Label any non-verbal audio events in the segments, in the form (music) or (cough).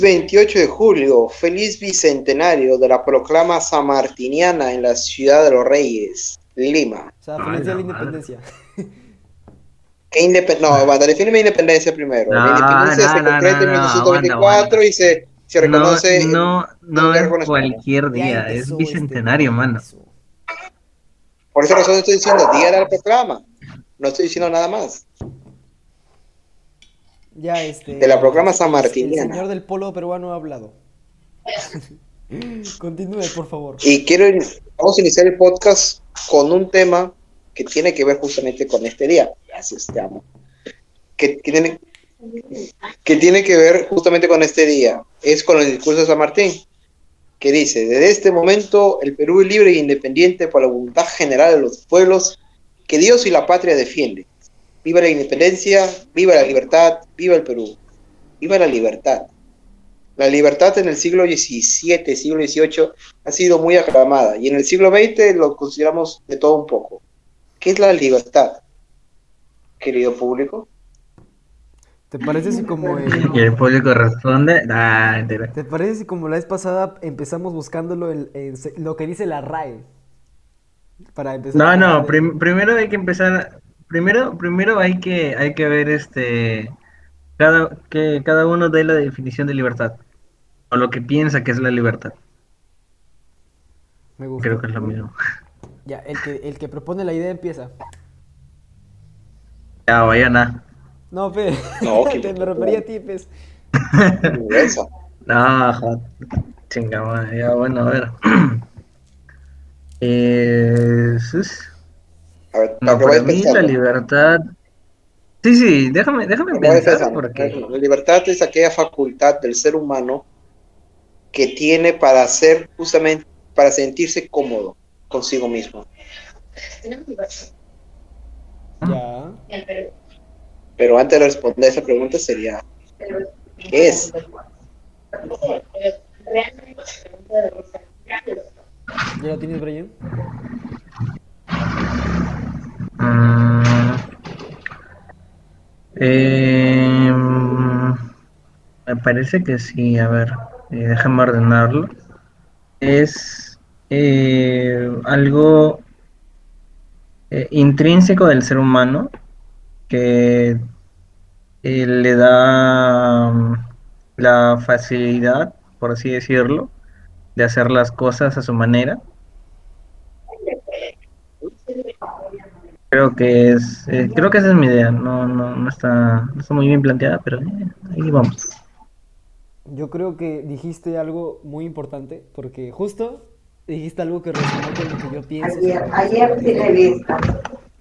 28 de julio, feliz bicentenario de la proclama samartiniana en la ciudad de los Reyes, Lima. O sea, feliz día de la independencia. (laughs) ¿Qué independ- no, banda, defíneme independencia primero. No, la independencia no, se no, concreta en no, no, 1924 aguanta, y se, se reconoce. No, no, es cualquier día, es empezó bicentenario, este- mano. Por esa razón estoy diciendo día de la proclama. No estoy diciendo nada más. Ya, este. De la proclama El sanmartiniana. señor del polo peruano ha hablado. (laughs) Continúe, por favor. Y quiero, in- vamos a iniciar el podcast con un tema que tiene que ver justamente con este día. Gracias, te amo. Que, que tiene, que tiene que ver justamente con este día. Es con el discurso de San Martín, que dice, desde este momento el Perú es libre e independiente por la voluntad general de los pueblos que Dios y la patria defienden. Viva la independencia, viva la libertad, viva el Perú. Viva la libertad. La libertad en el siglo XVII, siglo XVIII ha sido muy aclamada y en el siglo XX lo consideramos de todo un poco. ¿Qué es la libertad, querido público? ¿Te parece si como el- Y el público responde. Ah, entera. ¿Te parece si como la vez pasada empezamos buscándolo en, en lo que dice la RAE? Para empezar No, no, prim- primero hay que empezar. Primero, primero hay que, hay que ver este. Cada, que cada uno dé la definición de libertad. O lo que piensa que es la libertad. Me gusta. Creo que es lo mismo. Ya, el que, el que propone la idea empieza. Ya, vayan a. No, Fe. No, (laughs) que- Te me refería a ti. Esa. (laughs) No, joder. Chinga madre, ya bueno, a ver. (clears throat) Eh, sus- A ver, no, para mí la libertad. Sí, sí, déjame, déjame pensar porque. La libertad es aquella facultad del ser humano que tiene para hacer justamente, para sentirse cómodo consigo mismo. Ya. Pero antes de responder esa pregunta sería, ¿qué es? ¿Ya lo tienes, Brian? Mm, em, me parece que sí, a ver, eh, déjame ordenarlo. Es eh, algo eh, intrínseco del ser humano que eh, le da mm, la facilidad, por así decirlo, de hacer las cosas a su manera. Creo que es, eh, creo que esa es mi idea. No, no, no está, no está muy bien planteada, pero eh, ahí vamos. Yo creo que dijiste algo muy importante, porque justo dijiste algo que resonó con lo que yo pienso. Ayer, ayer sí he visto.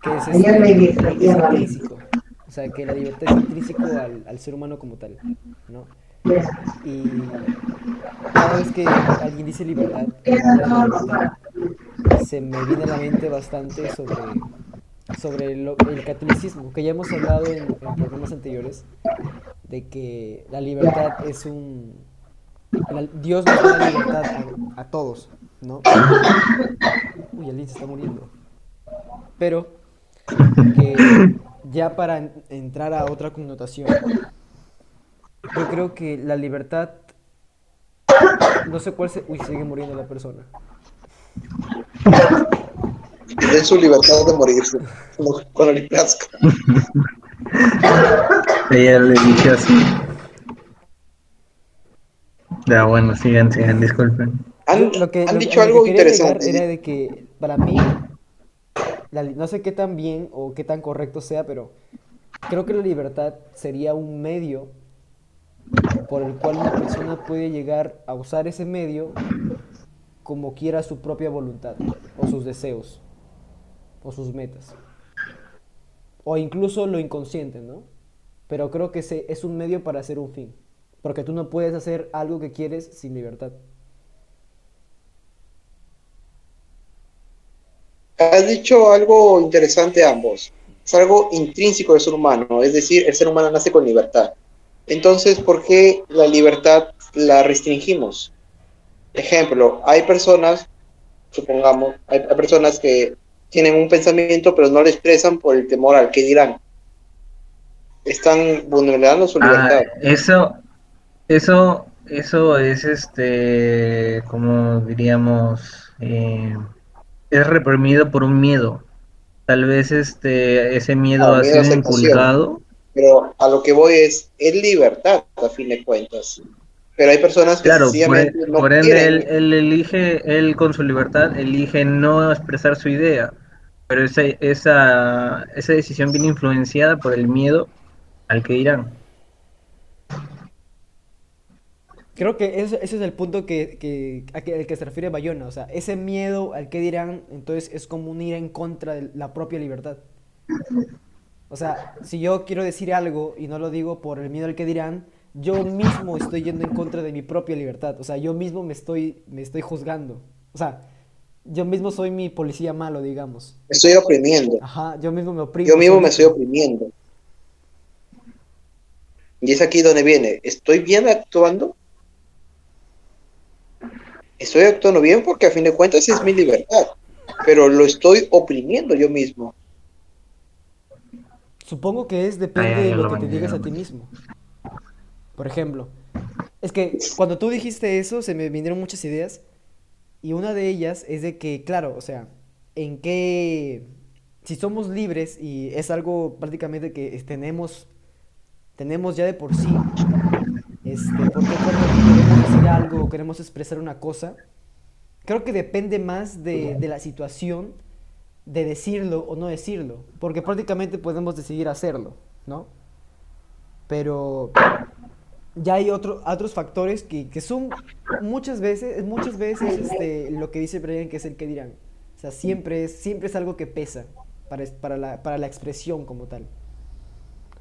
que es, Ayer me he visto, es ayer intrínseco. O sea, que la libertad es intrínseco al, al ser humano como tal, ¿no? Y cada vez que alguien dice libertad, libertad, se me viene a la mente bastante sobre, sobre lo- el catolicismo, que ya hemos hablado en, programas anteriores, de que la libertad es un... Dios nos da la libertad a, todos, ¿no? Uy, alguien se está muriendo. Pero ya para en- entrar a otra connotación, yo creo que la libertad, no sé cuál se... Uy, sigue muriendo la persona. Den su libertad de morirse no, con el casco. Ella le dije así. Ya, bueno, sigan, sigan, disculpen. Han, Yo lo que, han lo- dicho algo que interesante. Era de que para mí, la no sé qué tan bien o qué tan correcto sea, pero creo que la libertad sería un medio por el cual una persona puede llegar a usar ese medio como quiera su propia voluntad o sus deseos o sus metas. O incluso lo inconsciente, ¿no? Pero creo que es un medio para hacer un fin. Porque tú no puedes hacer algo que quieres sin libertad. Has dicho algo interesante ambos. Es algo intrínseco del ser humano, es decir, el ser humano nace con libertad. Entonces, ¿por qué la libertad la restringimos? Ejemplo, hay personas, supongamos, hay personas que tienen un pensamiento pero no lo expresan por el temor al que dirán. Están vulnerando su Ah, libertad. eso, eso eso es este, como diríamos, eh, es reprimido por un miedo. Tal vez este, ese miedo Ah, ha miedo a sido inculcado. Pero a lo que voy es, es libertad, a fin de cuentas. Pero hay personas que Claro, por, sencillamente no por ende él, él elige, él con su libertad elige no expresar su idea, pero esa, esa, esa decisión viene influenciada por el miedo al que dirán. Creo que ese, es el punto que, que, a que- al que se refiere Bayona. O sea, ese miedo al que dirán, entonces es como un ir en contra de la propia libertad. O sea, si yo quiero decir algo y no lo digo por el miedo al que dirán, yo mismo estoy yendo en contra de mi propia libertad. O sea, yo mismo me estoy, me estoy juzgando. O sea, yo mismo soy mi policía malo, digamos. Me estoy oprimiendo. Ajá, yo mismo me oprimo. Yo mismo me estoy oprimiendo. Y es aquí donde viene. ¿Estoy bien actuando? Estoy actuando bien porque a fin de cuentas es mi libertad. Pero lo estoy oprimiendo yo mismo. Supongo que es depende Ay, ay, de lo lo que te digas a ti mismo. Por ejemplo, es que cuando tú dijiste eso se me vinieron muchas ideas y una de ellas es de que, claro, o sea, en qué, si somos libres y es algo prácticamente que tenemos, tenemos ya de por sí, este, porque queremos decir algo o queremos expresar una cosa, creo que depende más de, de la situación de decirlo o no decirlo, porque prácticamente podemos decidir hacerlo, ¿no? Pero ya hay otro, otros factores que, que son muchas veces, muchas veces este, lo que dice Brian, que es el que dirán. O sea, siempre es, siempre es algo que pesa para, para, la, para la expresión como tal.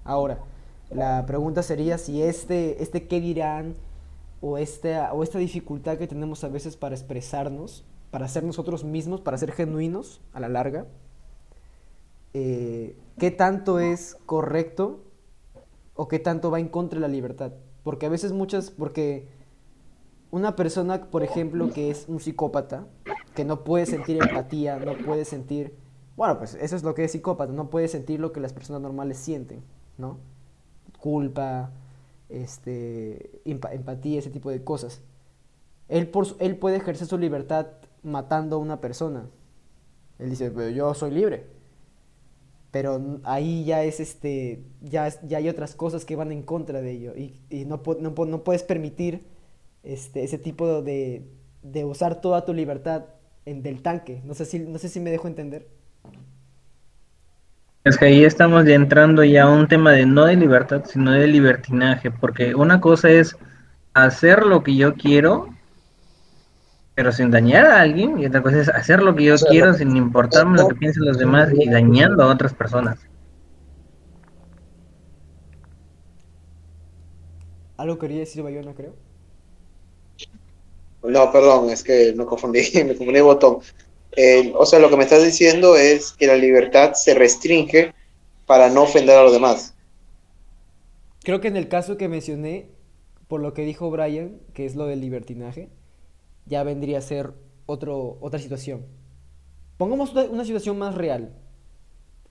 Ahora, la pregunta sería si este, este qué dirán o esta, o esta dificultad que tenemos a veces para expresarnos, para ser nosotros mismos, para ser genuinos a la larga, eh, qué tanto es correcto o qué tanto va en contra de la libertad. Porque a veces muchas, porque una persona, por ejemplo, que es un psicópata, que no puede sentir empatía, no puede sentir, bueno, pues eso es lo que es psicópata, no puede sentir lo que las personas normales sienten, ¿no? Culpa, este, empa- empatía, ese tipo de cosas. Él, por, él puede ejercer su libertad matando a una persona. Él dice, pero yo soy libre. Pero ahí ya es este, ya, ya hay otras cosas que van en contra de ello. Y, y no, no, no puedes permitir este, ese tipo de, de usar toda tu libertad en, del tanque. No sé, si, no sé si me dejo entender. Es que ahí estamos ya entrando ya a un tema de no de libertad, sino de libertinaje, porque una cosa es hacer lo que yo quiero, pero sin dañar a alguien, y otra cosa es hacer lo que yo O sea, quiero sin importarme lo que piensen los demás y dañando a otras personas. Algo quería decir Bayona, creo. No, perdón, es que me confundí, (laughs) me confundí el botón. Eh, o sea, lo que me estás diciendo es que la libertad se restringe para no ofender a los demás. Creo que en el caso que mencioné, por lo que dijo Brian, que es lo del libertinaje, ya vendría a ser otro, otra situación. Pongamos una, situación más real,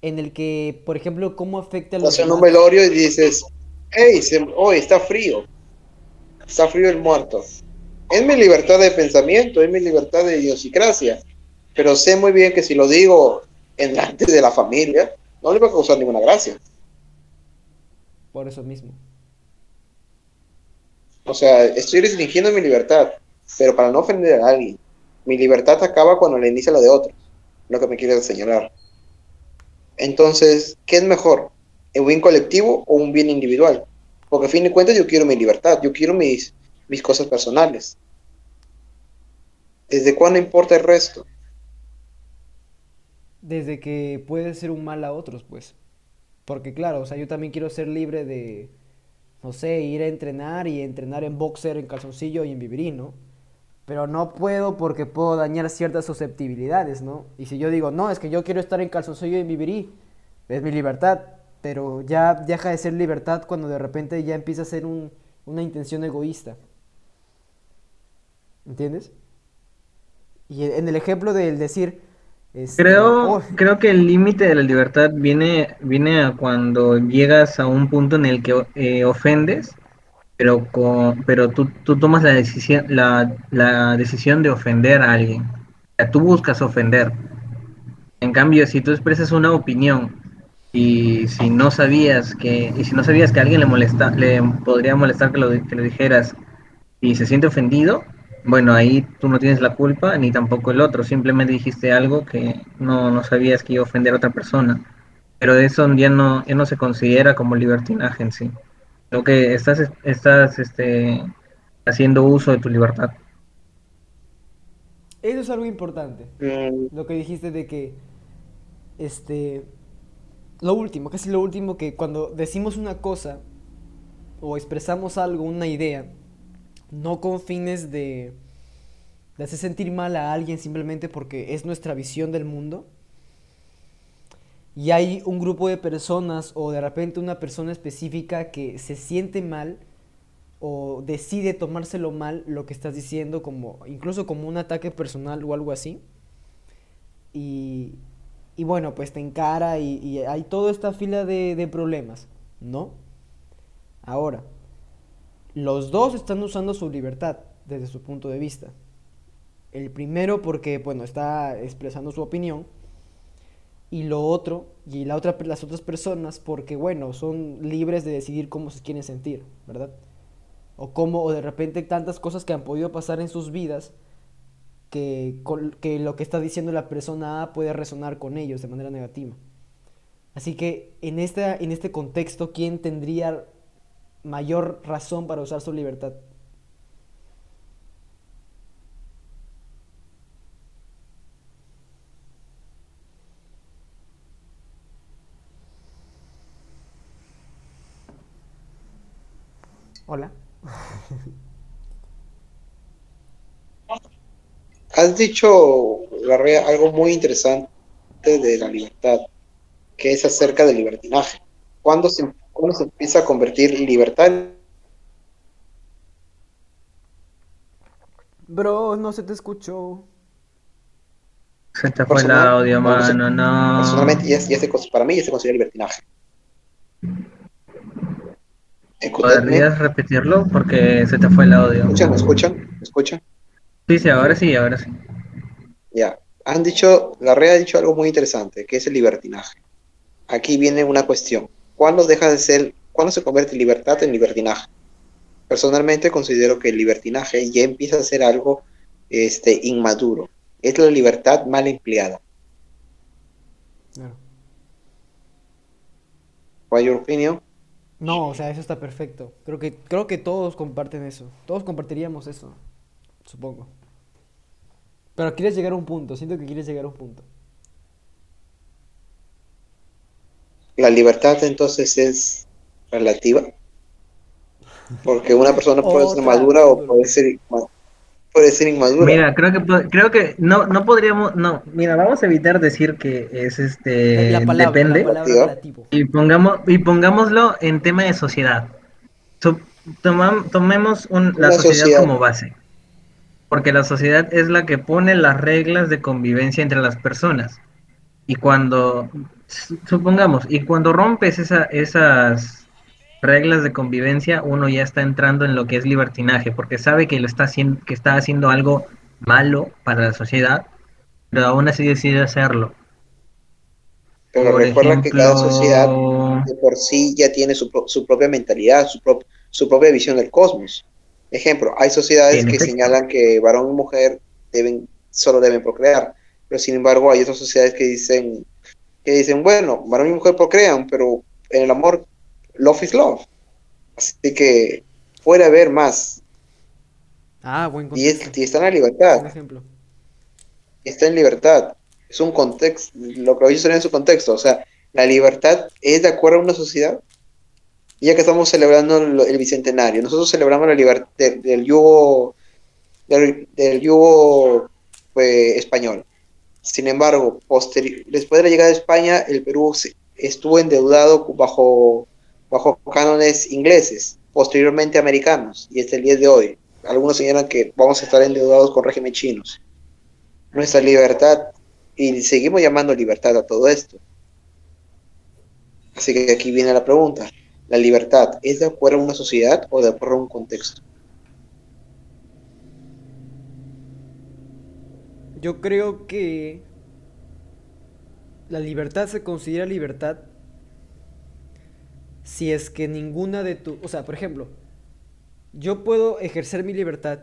en el que, por ejemplo, cómo afecta a los en un velorio y dices, hey, se- hoy está frío, está frío el muerto. Es mi libertad de pensamiento, es mi libertad de idiosincrasia, pero sé muy bien que si lo digo en delante de la familia, no le va a causar ninguna gracia. Por eso mismo. O sea, estoy restringiendo mi libertad, pero para no ofender a alguien. Mi libertad acaba cuando le inicia la de otros, lo que me quiere señalar. Entonces, ¿qué es mejor? ¿Un bien colectivo o un bien individual? Porque a fin de cuentas yo quiero mi libertad, yo quiero mis, mis cosas personales. ¿Desde cuándo importa el resto? Desde que puede ser un mal a otros, pues. Porque claro, o sea, yo también quiero ser libre de, no sé, ir a entrenar y entrenar en boxer, en calzoncillo y en vivirí, ¿no? Pero no puedo porque puedo dañar ciertas susceptibilidades, ¿no? Y si yo digo, no, es que yo quiero estar en calzoncillo y en vivirí, es mi libertad, pero ya deja de ser libertad cuando de repente ya empieza a ser un- una intención egoísta. ¿Entiendes? Y en el ejemplo del decir, este, Creo, "Oh, creo que el límite de la libertad viene, viene a cuando llegas a un punto en el que eh, ofendes pero con, pero tú, tú tomas la decisión, la, la decisión de ofender a alguien. O sea, tú buscas ofender. En cambio, si tú expresas una opinión y si no sabías que, y si no sabías que a alguien le molesta, le podría molestar que lo, que lo dijeras y se siente ofendido, bueno, ahí tú no tienes la culpa ni tampoco el otro, simplemente dijiste algo que no, no sabías que iba a ofender a otra persona. Pero eso ya no, ya no se considera como libertinaje en sí. Lo que estás, estás este, haciendo uso de tu libertad. Eso es algo importante. Mm, Lo que dijiste de que, este, lo último, casi lo último, que cuando decimos una cosa o expresamos algo, una idea, no con fines de, de hacer sentir mal a alguien simplemente porque es nuestra visión del mundo, y hay un grupo de personas o de repente una persona específica que se siente mal o decide tomárselo mal lo que estás diciendo como incluso como un ataque personal o algo así y, y bueno pues te encara y, hay toda esta fila de, de problemas ¿no? ahora los dos están usando su libertad desde su punto de vista el primero porque bueno está expresando su opinión y lo otro, y la otra, las otras personas, porque bueno, son libres de decidir cómo se quieren sentir, ¿verdad? O cómo, o de repente tantas cosas que han podido pasar en sus vidas, que, que lo que está diciendo la persona A puede resonar con ellos de manera negativa. Así que en esta, en este contexto, ¿quién tendría mayor razón para usar su libertad? Hola. Has dicho, Larrea, algo muy interesante de la libertad, que es acerca del libertinaje. ¿Cuándo se, cuándo se empieza a convertir libertad en Bro, no se te escuchó. Se te fue el audio, ¿Cuándo se- mano, no. Personalmente, ya, ya se, para mí ya se considera libertinaje. ¿Podrías repetirlo? Porque se te fue el audio. ¿Escuchan? ¿Me escuchan? ¿Me escuchan? Sí, sí, ahora sí, ahora sí. Ya. Han dicho, la red ha dicho algo muy interesante, que es el libertinaje. Aquí viene una cuestión. ¿Cuándo deja de ser, cuándo se convierte libertad en libertinaje? Personalmente considero que el libertinaje ya empieza a ser algo este, inmaduro. Es la libertad mal empleada. Claro. What's your opinion? No, o sea, eso está perfecto. Creo que, creo que todos comparten eso. Todos compartiríamos eso, supongo. Pero quieres llegar a un punto, siento que quieres llegar a un punto. La libertad entonces es relativa. Porque una persona puede ser madura o puede ser, puede ser inmadura. Mira, creo que creo que no no podríamos no, mira, vamos a evitar decir que es este La palabra, depende la palabra y pongamos y pongámoslo en tema de sociedad. Tomam- tomemos un- la sociedad, sociedad. como base. Porque la sociedad es la que pone las reglas de convivencia entre las personas. Y cuando, su- supongamos, y cuando rompes esa, esas reglas de convivencia, uno ya está entrando en lo que es libertinaje, porque sabe que lo está haciendo, que está haciendo algo malo para la sociedad, pero aún así decide hacerlo. Pero Por recuerda que cada sociedad de por sí ya tiene su, su propia mentalidad, su, pro- su propia visión del cosmos. Ejemplo, hay sociedades que efecto. señalan que varón y mujer deben, solo deben procrear, pero sin embargo hay otras sociedades que dicen, que dicen, bueno, varón y mujer procrean, pero en el amor, love is love. Así que puede haber más, Ah, buen y, es- contexto. y está en la libertad. Buen ejemplo. está en libertad. Es un contexto, lo que sería en su contexto. O sea, la libertad es de acuerdo a una sociedad. Ya que estamos celebrando el bicentenario, nosotros celebramos la libertad del, del yugo, del, del yugo pues, español. Sin embargo, después de la llegada de España, el Perú se- estuvo endeudado bajo, bajo cánones ingleses, posteriormente americanos, y hasta el día de hoy. Algunos señalan que vamos a estar endeudados con régimen chinos nuestra libertad y seguimos llamando libertad a todo esto. Así que aquí viene la pregunta. ¿La libertad es de acuerdo a una sociedad o de acuerdo a un contexto? Yo creo que la libertad se considera libertad si es que ninguna de tu, o sea, por ejemplo, yo puedo ejercer mi libertad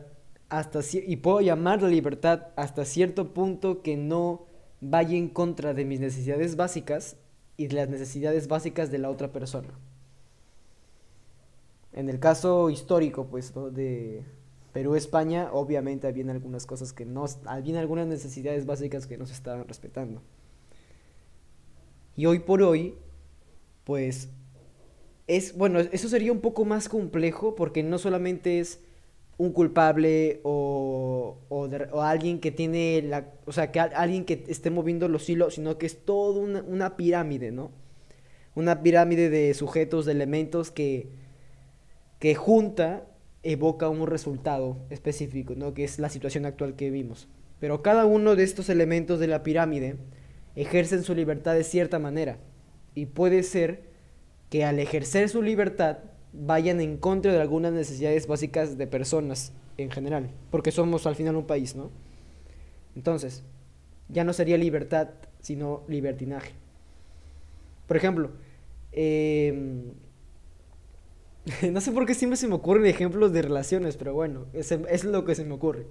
hasta y puedo llamar la libertad hasta cierto punto que no vaya en contra de mis necesidades básicas y de las necesidades básicas de la otra persona. En el caso histórico, pues, de Perú-España, obviamente habían algunas cosas que no, habían algunas necesidades básicas que no se estaban respetando. Y hoy por hoy, pues, es, bueno, eso sería un poco más complejo porque no solamente es un culpable o, o, alguien que tiene la, o sea, que alguien que esté moviendo los hilos, sino que es toda una, una pirámide, ¿no? Una pirámide de sujetos, de elementos que, que junta evoca un resultado específico, ¿no? Que es la situación actual que vimos. Pero cada uno de estos elementos de la pirámide ejercen su libertad de cierta manera. Y puede ser que al ejercer su libertad vayan en contra de algunas necesidades básicas de personas en general, porque somos al final un país, ¿no? Entonces, ya no sería libertad, sino libertinaje. Por ejemplo, em, (laughs) no sé por qué siempre se me ocurren ejemplos de relaciones, pero bueno, es, es lo que se me ocurre.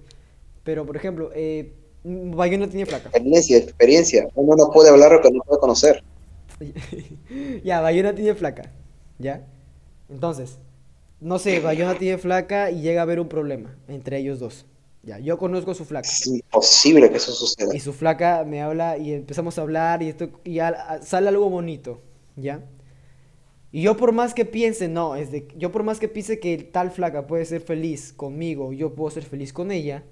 Pero, por ejemplo, eh, Bayona tiene flaca. Experiencia, experiencia. Uno no puede hablar lo que no puede conocer. (laughs) ya, Bayona tiene flaca. ¿Ya? Entonces, no sé, Bayona (clears throat) tiene flaca y llega a haber un problema entre ellos dos. Ya, yo conozco a su flaca. Es imposible que eso suceda. Y su flaca me habla y empezamos a hablar y esto y sale algo bonito, ¿ya? Y yo por más que piense, no, es de yo por más que piense que tal flaca puede ser feliz conmigo, yo puedo ser feliz con ella,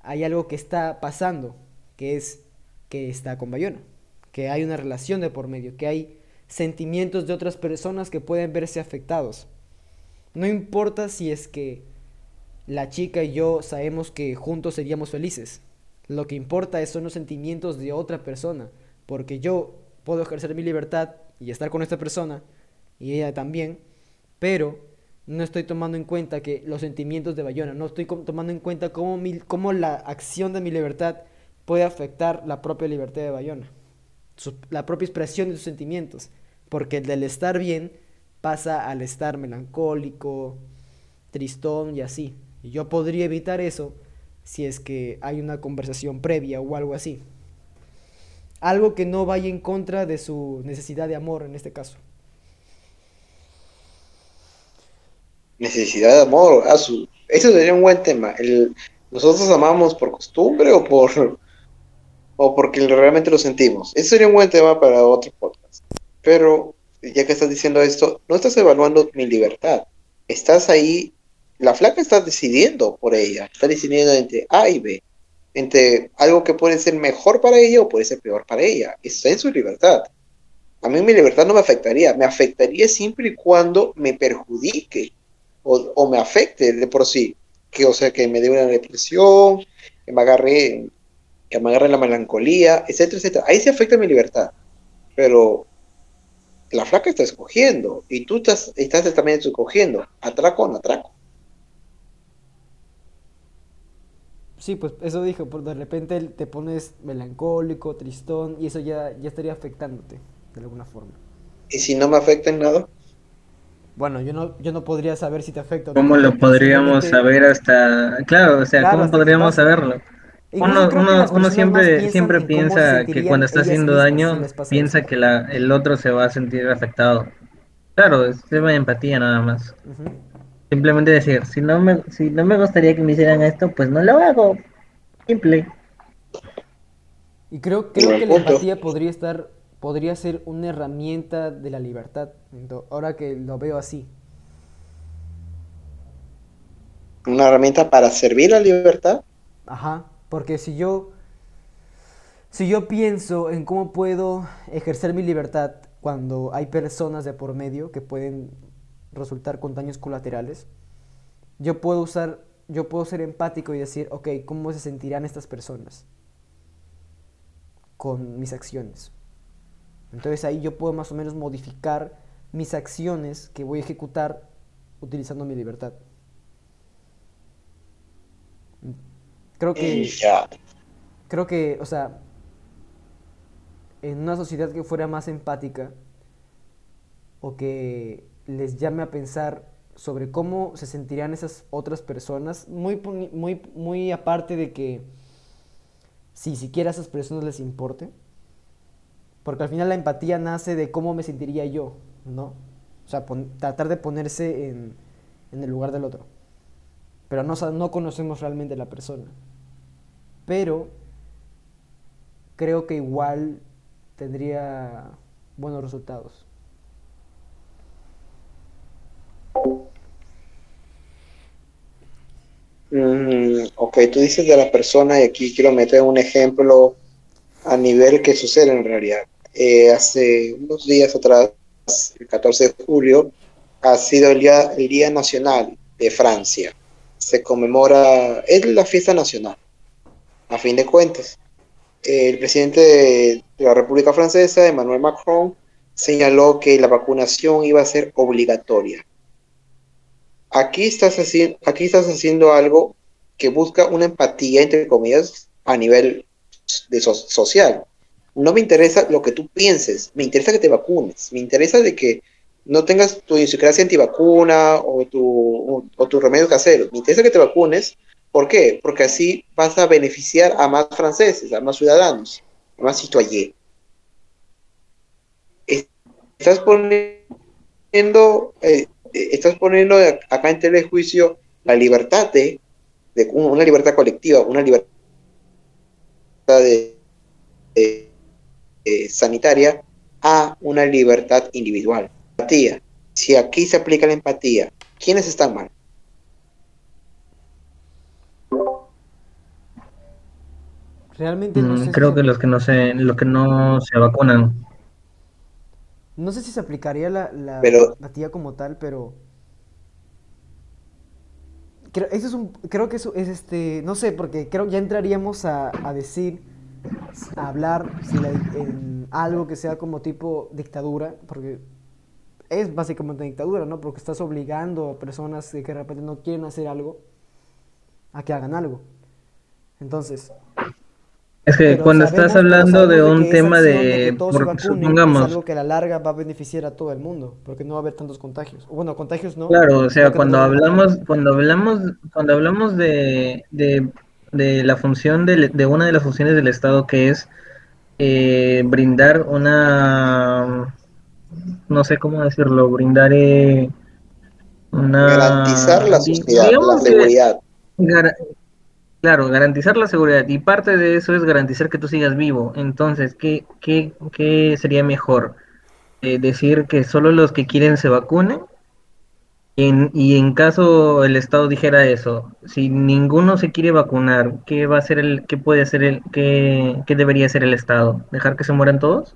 hay algo que está pasando, que es que está con Bayona, que hay una relación de por medio, que hay sentimientos de otras personas que pueden verse afectados. No importa si es que la chica y yo sabemos que juntos seríamos felices. Lo que importa son los sentimientos de otra persona, porque yo puedo ejercer mi libertad y estar con esta persona, y ella también, pero no estoy tomando en cuenta que los sentimientos de Bayona, no estoy tomando en cuenta cómo, cómo la acción de mi libertad puede afectar la propia libertad de Bayona, la propia expresión de sus sentimientos, porque el del estar bien pasa al estar melancólico, tristón y así. Y yo podría evitar eso si es que hay una conversación previa o algo así. Algo que no vaya en contra de su necesidad de amor en este caso. necesidad de amor. A su... Eso sería un buen tema. El... ¿Nosotros amamos por costumbre o por o porque realmente lo sentimos? Ese sería un buen tema para otro podcast. Pero ya que estás diciendo esto, no estás evaluando mi libertad. Estás ahí, la flaca está decidiendo por ella, está decidiendo entre A y B, entre algo que puede ser mejor para ella o puede ser peor para ella. Está en su libertad. A mí mi libertad no me afectaría, me afectaría siempre y cuando me perjudique o, me afecte de por sí, que o sea que me dé una depresión, que me agarre, que me agarre la melancolía, etcétera, etcétera. Ahí se afecta mi libertad. Pero la flaca está escogiendo y tú estás, estás también escogiendo, atraco o no atraco. Sí, pues eso dijo, por de repente te pones melancólico, tristón, y eso ya, ya estaría afectándote de alguna forma. ¿Y si no me afecta en nada? Bueno, yo no, yo no podría saber si te afecta. ¿Cómo lo podríamos saber hasta...? Claro, o sea, ¿cómo podríamos saberlo? Uno, uno, uno siempre, siempre piensa que cuando está haciendo daño, piensa que la, el otro se va a sentir afectado. Claro, es tema de empatía nada más. Simplemente decir, si no, me, si no me gustaría que me hicieran esto, pues no lo hago. Simple. Y creo, creo que la empatía podría estar podría ser una herramienta de la libertad, ahora que lo veo así. ¿Una herramienta para servir a la libertad? Ajá, porque si yo, si yo pienso en cómo puedo ejercer mi libertad cuando hay personas de por medio que pueden resultar con daños colaterales, yo puedo usar, yo puedo ser empático y decir, ok, ¿cómo se sentirán estas personas con mis acciones? Entonces ahí yo puedo más o menos modificar mis acciones que voy a ejecutar utilizando mi libertad. Creo que, creo que, o sea, en una sociedad que fuera más empática o que les llame a pensar sobre cómo se sentirían esas otras personas, muy, muy, muy aparte de que si siquiera a esas personas les importe, porque al final la empatía nace de cómo me sentiría yo, ¿no? O sea, tratar de ponerse en, en el lugar del otro. Pero no, no conocemos realmente a la persona. Pero creo que igual tendría buenos resultados. Mm, ok, tú dices de la persona y aquí quiero meter un ejemplo a nivel que sucede en realidad. Eh, hace unos días atrás, el 14 de julio, ha sido el el día Nacional de Francia. Se conmemora, es la fiesta nacional, a fin de cuentas. El presidente de, la República Francesa, Emmanuel Macron, señaló que la vacunación iba a ser obligatoria. Aquí estás, haciendo, aquí estás haciendo algo que busca una empatía, entre comillas, a nivel de so- social. No me interesa lo que tú pienses, me interesa que te vacunes, me interesa de que no tengas tu idiosincrasia antivacuna o tu, o tu remedio casero, me interesa que te vacunes. ¿Por qué? Porque así vas a beneficiar a más franceses, a más ciudadanos, a más citoyens. Estás poniendo, eh, estás poniendo acá en telejuicio la libertad de, de una libertad colectiva, una libertad de sanitaria a una libertad individual. Empatía. Si aquí se aplica la empatía, ¿quiénes están mal? Realmente no Mm, sé si Creo se- que los que no se, los que no se vacunan. No sé si se aplicaría la, la Pero- como tal, pero creo, eso es un, creo que eso es este, no sé, porque creo que ya entraríamos a, a decir, a hablar si la- en algo que sea como tipo dictadura, porque es básicamente dictadura, ¿no? Porque estás obligando a personas que de repente no quieren hacer algo a que hagan algo. Entonces, Es que pero cuando sabemos- estás hablando de un tema de, por- vacunen es supongamos, algo que a la larga va a beneficiar a todo el mundo, porque no va a haber tantos contagios. Bueno, contagios no. Claro, o sea, cuando hablamos, cuando hablamos, cuando hablamos de, de, de la función del- de, una de las funciones del Estado que es eh, brindar una, no sé cómo decirlo, brindar eh, una, Garantizar la sociedad, la que- seguridad. Claro, garantizar la seguridad y parte de eso es garantizar que tú sigas vivo. Entonces, ¿qué, qué, qué sería mejor? Eh, decir que solo los que quieren se vacunen y en, caso el Estado dijera eso, si ninguno se quiere vacunar, ¿qué va a hacer el, qué puede hacer el, qué, qué debería hacer el Estado? ¿Dejar que se mueran todos?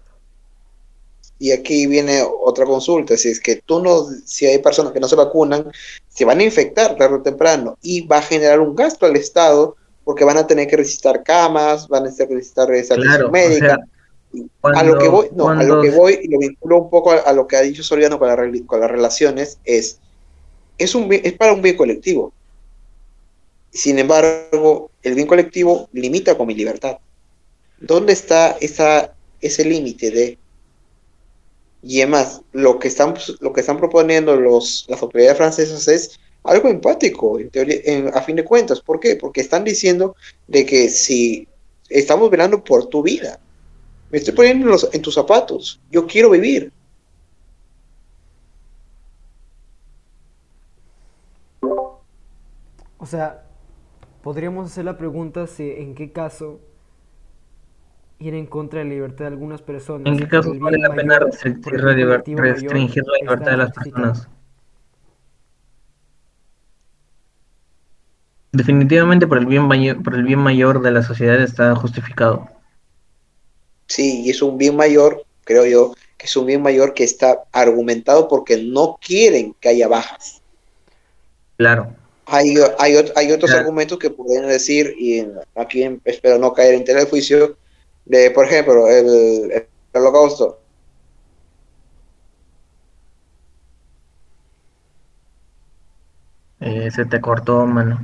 Y aquí viene otra consulta, si es que tú no, si hay personas que no se vacunan, se van a infectar tarde o temprano y va a generar un gasto al Estado porque van a tener que necesitar camas, van a tener que necesitar esa Claro, o médica. a lo que voy, no, a lo que voy y lo vinculo un poco a, a lo que ha dicho Soriano con, la con las relaciones es es un es para un bien colectivo. Sin embargo, el bien colectivo limita con mi libertad. ¿Dónde está esa, ese límite de y además, lo que están, lo que están proponiendo los, las autoridades francesas es algo empático, a fin de cuentas. ¿Por qué? Porque están diciendo de que si estamos velando por tu vida, me estoy poniendo en, en tus zapatos, yo quiero vivir. O sea, podríamos hacer la pregunta si en qué caso ir en contra de la libertad de algunas personas. ¿En qué caso por el vale la pena restringir la, liber- restringir la libertad de las personas? Definitivamente por el bien mayor, por el bien mayor de la sociedad está justificado. Sí, y es un bien mayor, creo yo, que es un bien mayor que está argumentado porque no quieren que haya bajas. Claro. Hay, hay, hay otros Claro. argumentos que podrían decir, y aquí espero no caer en telejuicio, de, de, por ejemplo, el, holocausto. Eh, se te cortó, mano.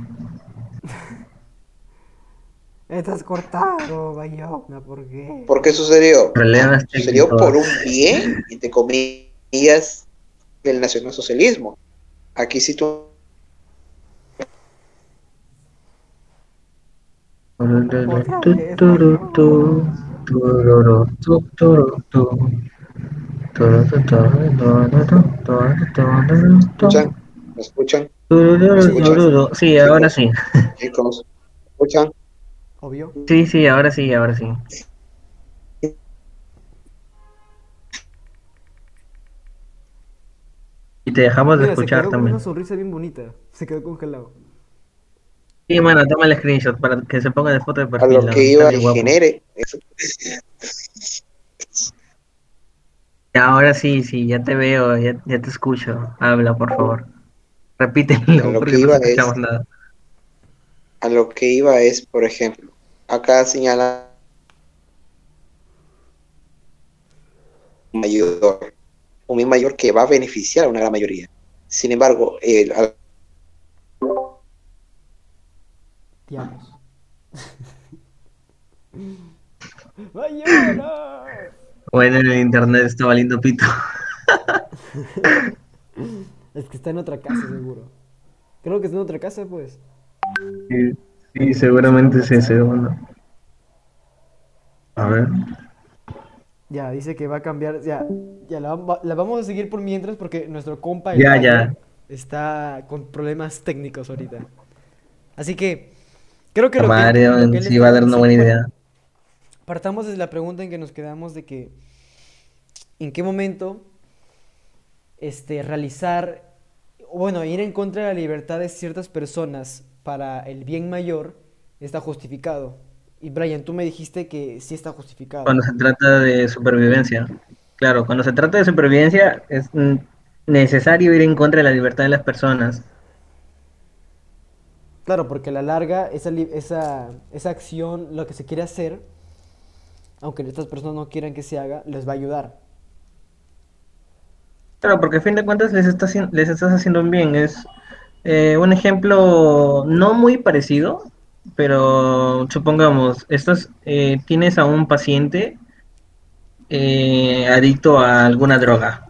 (laughs) Estás cortado, Bayona, ¿por qué? ¿Por qué sucedió? Problemas sucedió por un bien, entre comillas, del nacionalsocialismo. Aquí sí tú escuchan, ¿me escuchan, Sí, ahora sí. chicos? ¿Me escuchan? Obvio. Sí, sí, ahora sí, ahora sí. Y te dejamos de Mira, se escuchar quedó con también. una sonrisa bien bonita. Se quedó congelado. Sí, mano, toma el screenshot para que se ponga de foto de A perfil. lo ¿no? que iba y genere. eso. Ahora sí, sí, ya te veo, ya, ya te escucho. Habla, por favor. A Repítelo, lo porque que no iba es- escuchamos nada. A lo que iba es, por ejemplo, acá señala un mayor, un bien mayor que va a beneficiar a una gran mayoría. Sin embargo, el, al- Te amo. (laughs) ¡Bayona! Bueno, en el internet está valiendo pito. (laughs) Es que está en otra casa, seguro. Creo que está en otra casa, pues. Sí, sí, seguramente es ese, bueno. A ver. Ya, dice que va a cambiar. Ya, ya la, va- la vamos a seguir por mientras porque nuestro compa el Ya, ya. está con problemas técnicos ahorita. Así que creo que lo que, lo que sí va a dar una buena idea. Partamos desde la pregunta en que nos quedamos de que en qué momento este, realizar, o bueno, ir en contra de la libertad de ciertas personas para el bien mayor está justificado. Y Brian, tú me dijiste que sí está justificado. Cuando se trata de supervivencia. Claro, cuando se trata de supervivencia es necesario ir en contra de la libertad de las personas. Claro, porque a la larga esa, esa, esa acción, lo que se quiere hacer, aunque estas personas no quieran que se haga, les va a ayudar. Claro, porque a fin de cuentas les, está, les estás haciendo un bien. Es eh, un ejemplo no muy parecido, pero supongamos, estás, eh, tienes a un paciente eh, adicto a alguna droga.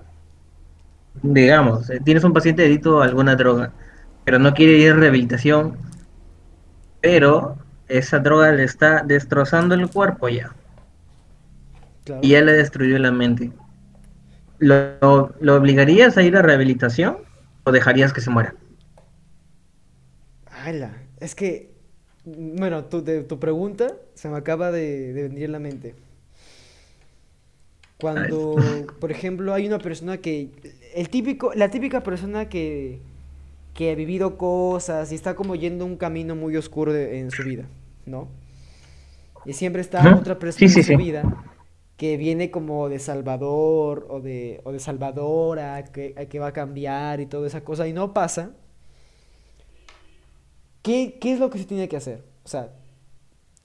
Digamos, eh, tienes un paciente adicto a alguna droga, pero no quiere ir a rehabilitación, pero esa droga le está destrozando el cuerpo ya, Claro. y ya le destruyó la mente. ¿Lo, lo obligarías a ir a rehabilitación o dejarías que se muera? ¡Hala! Es que, bueno, tu, de- tu pregunta se me acaba de, de venir en la mente. Cuando, (laughs) por ejemplo, hay una persona que, el típico, la típica persona que, que ha vivido cosas y está como yendo un camino muy oscuro de- en su vida, ¿no? Y siempre está otra persona Sí, sí, en su sí. vida que viene como de Salvador o de, o de Salvadora, que, que va a cambiar y toda esa cosa, y no pasa. ¿Qué, qué es lo que se tiene que hacer? O sea,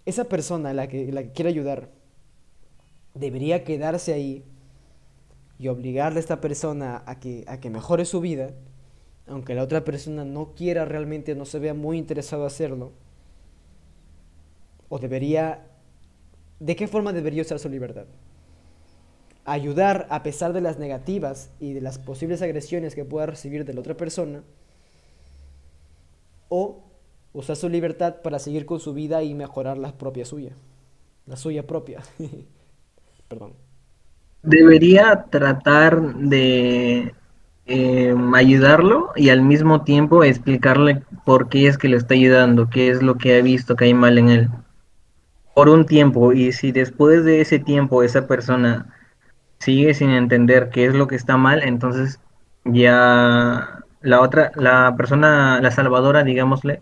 esa persona, la que, la que quiere ayudar, debería quedarse ahí y obligarle a esta persona a que, a que mejore su vida, aunque la otra persona no quiera realmente, no se vea muy interesado hacerlo. O debería, ¿de qué forma debería usar su libertad? Ayudar a pesar de las negativas y de las posibles agresiones que pueda recibir de la otra persona o usar su libertad para seguir con su vida y mejorar la propia suya. La suya propia. (laughs) Perdón. Debería tratar de eh, ayudarlo y al mismo tiempo explicarle por qué es que le está ayudando, qué es lo que ha visto que hay mal en él. Por un tiempo, y si después de ese tiempo esa persona sigue sin entender qué es lo que está mal, entonces ya la otra, la persona, la salvadora, digámosle,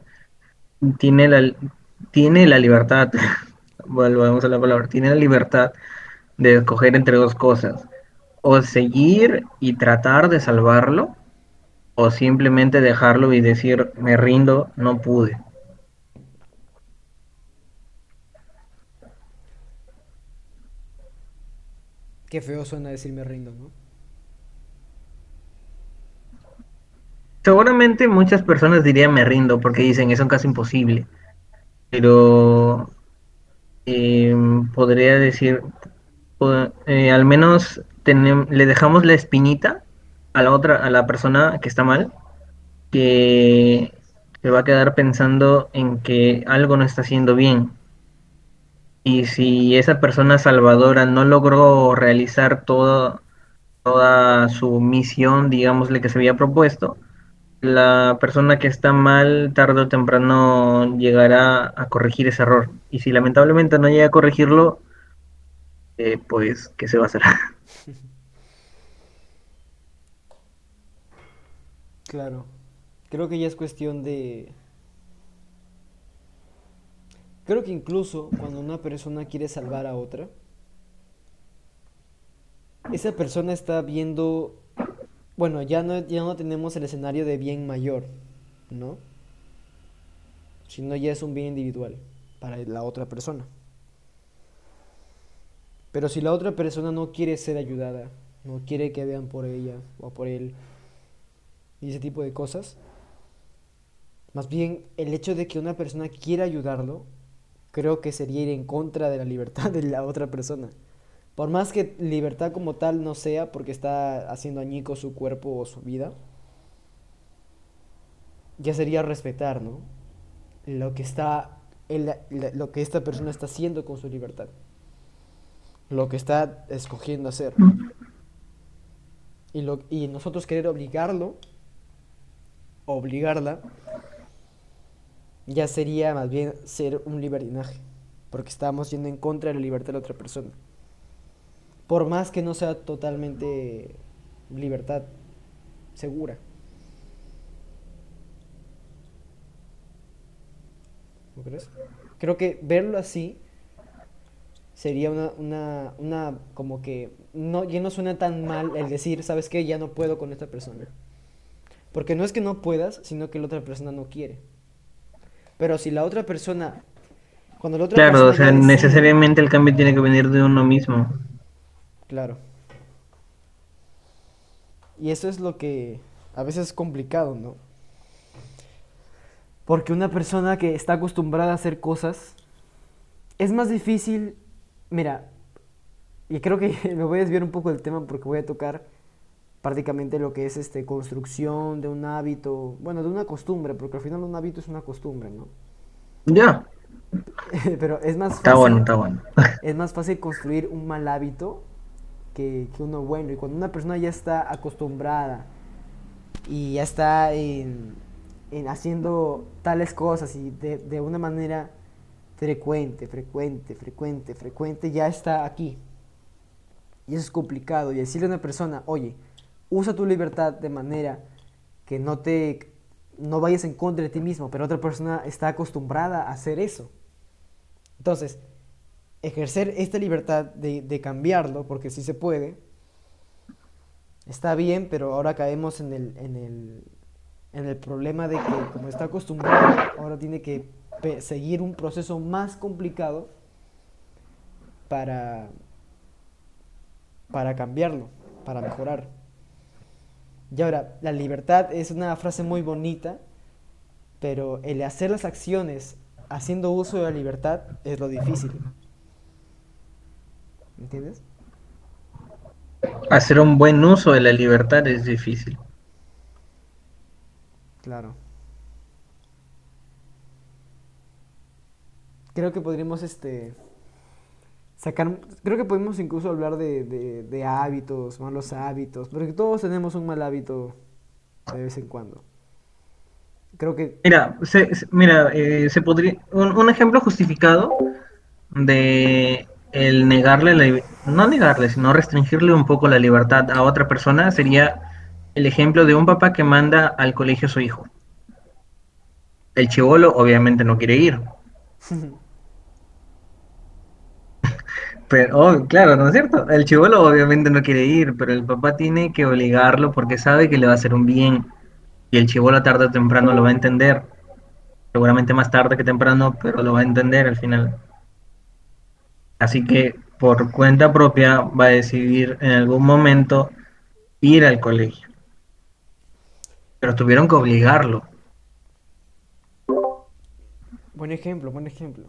tiene la, tiene la libertad, (laughs) volvemos a la palabra, tiene la libertad de escoger entre dos cosas, o seguir y tratar de salvarlo, o simplemente dejarlo y decir, me rindo, no pude. Qué feo suena decir me rindo, ¿no? seguramente muchas personas dirían me rindo porque dicen es un caso imposible. Pero eh, podría decir, eh, al menos le dejamos la espinita a la otra, a la persona que está mal, que se va a quedar pensando en que algo no está haciendo bien. Y si esa persona salvadora no logró realizar todo, toda su misión, digámosle, que se había propuesto, la persona que está mal tarde o temprano llegará a corregir ese error. Y si lamentablemente no llega a corregirlo, eh, pues, ¿qué se va a hacer? (laughs) (laughs) Claro. Creo que ya es cuestión de... Creo que incluso cuando una persona quiere salvar a otra, esa persona está viendo bueno, ya no, ya no tenemos el escenario de bien mayor, ¿no? Sino ya es un bien individual para la otra persona. Pero si la otra persona no quiere ser ayudada, no quiere que vean por ella o por él, y ese tipo de cosas, más bien el hecho de que una persona quiera ayudarlo, creo que sería ir en contra de la libertad de la otra persona. Por más que libertad como tal no sea, porque está haciendo añico su cuerpo o su vida, ya sería respetar, ¿no? Lo que está, lo que esta persona está haciendo con su libertad, lo que está escogiendo hacer. Y, nosotros querer obligarlo, obligarla, ya sería más bien ser un libertinaje, porque estamos yendo en contra de la libertad de la otra persona por más que no sea totalmente libertad segura. ¿No crees? Creo que verlo así sería una, una, una, como que, no, ya no suena tan mal el decir, ¿sabes qué? Ya no puedo con esta persona. Porque no es que no puedas, sino que la otra persona no quiere. Pero si la otra persona, cuando la otra claro, o sea, necesariamente el cambio tiene que venir de uno mismo. Claro. Y eso es lo que a veces es complicado, ¿no? Porque una persona que está acostumbrada a hacer cosas, es más difícil, mira, y creo que (laughs) me voy a desviar un poco del tema porque voy a tocar prácticamente lo que es este construcción de un hábito, bueno, de una costumbre, porque al final un hábito es una costumbre, ¿no? Ya. (laughs) Pero es más fácil. Está bueno, está (laughs) bueno. es más fácil construir un mal hábito que, uno bueno. Y cuando una persona ya está acostumbrada y ya está en, haciendo tales cosas y de, de, una manera frecuente, frecuente, frecuente, frecuente, ya está aquí. Y eso es complicado. Y decirle a una persona, oye, usa tu libertad de manera que no te no vayas en contra de ti mismo, pero otra persona está acostumbrada a hacer eso. Entonces, ejercer esta libertad de, cambiarlo, porque sí se puede, está bien, pero ahora caemos en el, en el, en el problema de que como está acostumbrado, ahora tiene que seguir un proceso más complicado para, para cambiarlo, para mejorar. Y ahora, la libertad es una frase muy bonita, pero el hacer las acciones haciendo uso de la libertad es lo difícil. ¿Entiendes? Hacer un buen uso de la libertad es difícil. Claro. Creo que podríamos este sacar creo que podemos incluso hablar de, de, hábitos, malos hábitos, porque todos tenemos un mal hábito de vez en cuando. Creo que mira, se, mira, eh, se podría un ejemplo justificado de el negarle, no negarle, sino restringirle un poco la libertad a otra persona sería el ejemplo de un papá que manda al colegio a su hijo. El chivolo obviamente no quiere ir. (laughs) Pero, oh, claro, ¿no es cierto? El chivolo obviamente no quiere ir, pero el papá tiene que obligarlo porque sabe que le va a hacer un bien. Y el chivolo tarde o temprano lo va a entender. Seguramente más tarde que temprano, pero lo va a entender al final. Así que por cuenta propia va a decidir en algún momento ir al colegio. pero tuvieron que obligarlo. Buen ejemplo, buen ejemplo.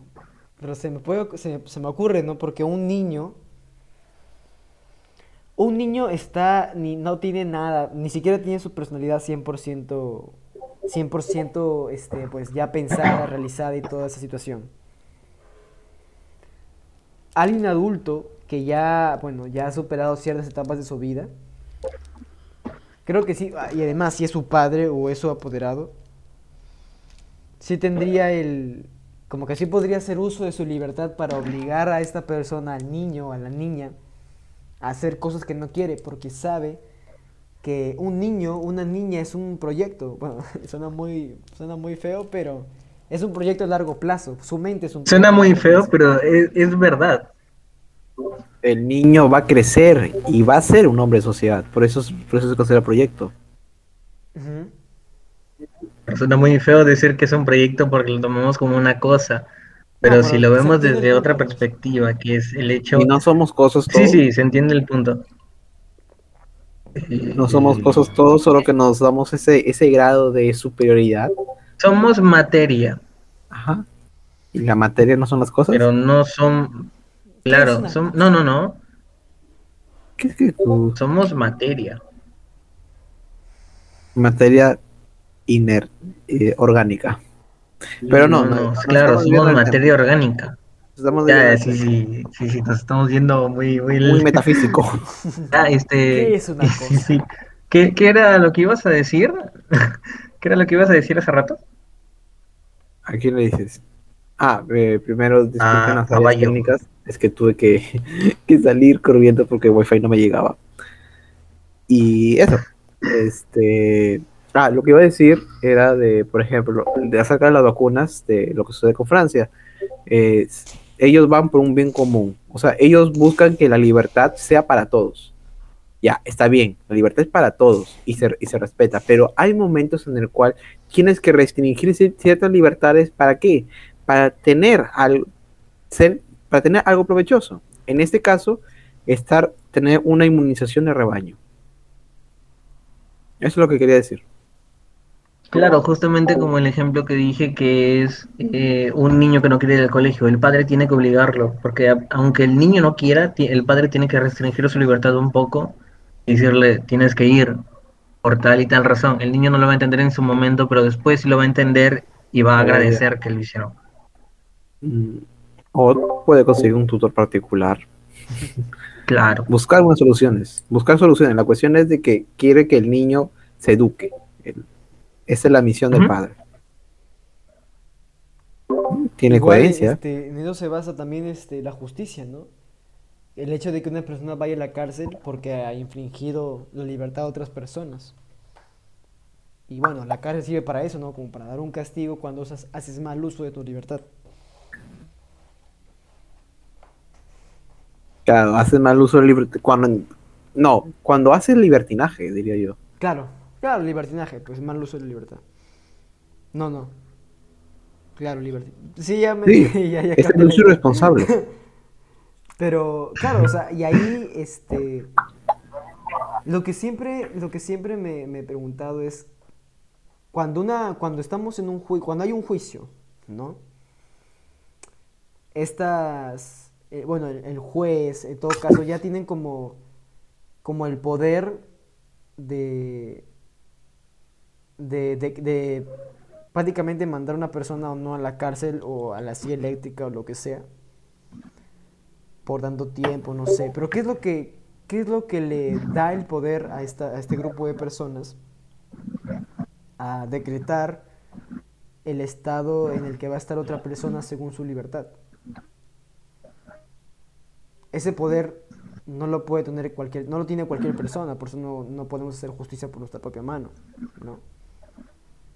Pero se me, puede, se, me ocurre, ¿no? Porque un niño... Un niño está, ni, no tiene nada, ni siquiera tiene su personalidad 100%, 100% este, pues ya pensada, realizada y toda esa situación. Alguien adulto que ya, bueno, ya ha superado ciertas etapas de su vida, creo que sí, y además si es su padre o es su apoderado, sí tendría el, como que sí podría hacer uso de su libertad para obligar a esta persona, al niño, a la niña, a hacer cosas que no quiere, porque sabe que un niño, una niña es un proyecto. (laughs) Bueno, suena muy, suena muy feo, pero es un proyecto a largo plazo. Su mente es un Suena muy largo feo, plazo. pero es, es verdad. El niño va a crecer y va a ser un hombre de sociedad. Por eso, es- por eso se considera proyecto. Ujú. Suena muy feo decir que es un proyecto porque lo tomamos como una cosa, pero No, si lo vemos desde otra perspectiva, que es el hecho... Y no somos cosas Sí, todos. sí, se entiende el punto. No somos cosas todos, solo que nos damos ese, ese grado de superioridad. Somos materia, Ajá. Y la materia no son las cosas. pero no son... ¿Qué es Claro, son... no, no, no, ¿Qué es que somos materia. materia iner eh, orgánica? Pero no, no, no claro, viendo somos materia orgánica. Estamos viendo Ya, sí, sí, sí, sí, nos estamos yendo muy, muy... muy metafísico. (laughs) Ah, este... ¿Qué es una sí, cosa? sí. ¿Qué, qué era lo que ibas a decir? (laughs) ¿Qué era lo que ibas a decir hace rato? ¿A quién le dices? Ah, eh, primero disculpen Ah, las fallas caballo. técnicas. Es que tuve que, (laughs) que salir corriendo porque Wi-Fi no me llegaba. Y eso. Este. Ah, lo que iba a decir era de, por ejemplo, de acerca las vacunas, de lo que sucede con Francia. Eh, ellos van por un bien común. O sea, ellos buscan que la libertad sea para todos. Ya, está bien, la libertad es para todos y se, y se respeta, pero hay momentos en el cual tienes que restringir cier- ciertas libertades ¿para qué? Para tener algo, para tener algo provechoso. En este caso, estar, tener una inmunización de rebaño. Eso es lo que quería decir. Claro, justamente como el ejemplo que dije que es eh, un niño que no quiere ir al colegio, el padre tiene que obligarlo, porque a- aunque el niño no quiera, el padre tiene que restringir su libertad un poco y decirle, tienes que ir por tal y tal razón. El niño no lo va a entender en su momento, pero después sí lo va a entender y va a agradecer que lo hicieron. Mm, O puede conseguir un tutor particular. Claro. Buscar unas soluciones. Buscar soluciones. La cuestión es de que quiere que el niño se eduque. Esa es la misión del padre. Tiene Igual, coherencia. este, en eso se basa también este, la justicia, ¿no? El hecho de que una persona vaya a la cárcel porque ha infringido la libertad de otras personas. Y bueno, la cárcel sirve para eso, ¿no? Como para dar un castigo cuando haces mal uso de tu libertad. Claro, haces mal uso del libertad. Cuando, no, cuando haces libertinaje, diría yo. Claro, claro, libertinaje, pues mal uso de la libertad. No, no. Claro, libertinaje. Sí, ya me... Sí, (laughs) ya, ya Es capté el uso irresponsable. (laughs) Pero, claro, o sea, y ahí, este, lo que siempre, lo que siempre me, me he preguntado es, cuando una, cuando estamos en un juicio, cuando hay un juicio, ¿no? Estas, eh, bueno, el, el juez, en todo caso, ya tienen como, como el poder de, de, de, prácticamente mandar a una persona o no a la cárcel o a la silla eléctrica o lo que sea por tanto tiempo, no sé. Pero ¿qué es lo que, qué es lo que le da el poder a, esta, a este grupo de personas a decretar el estado en el que va a estar otra persona según su libertad? Ese poder no lo puede tener cualquier, no lo tiene cualquier persona, por eso no, no podemos hacer justicia por nuestra propia mano, ¿no?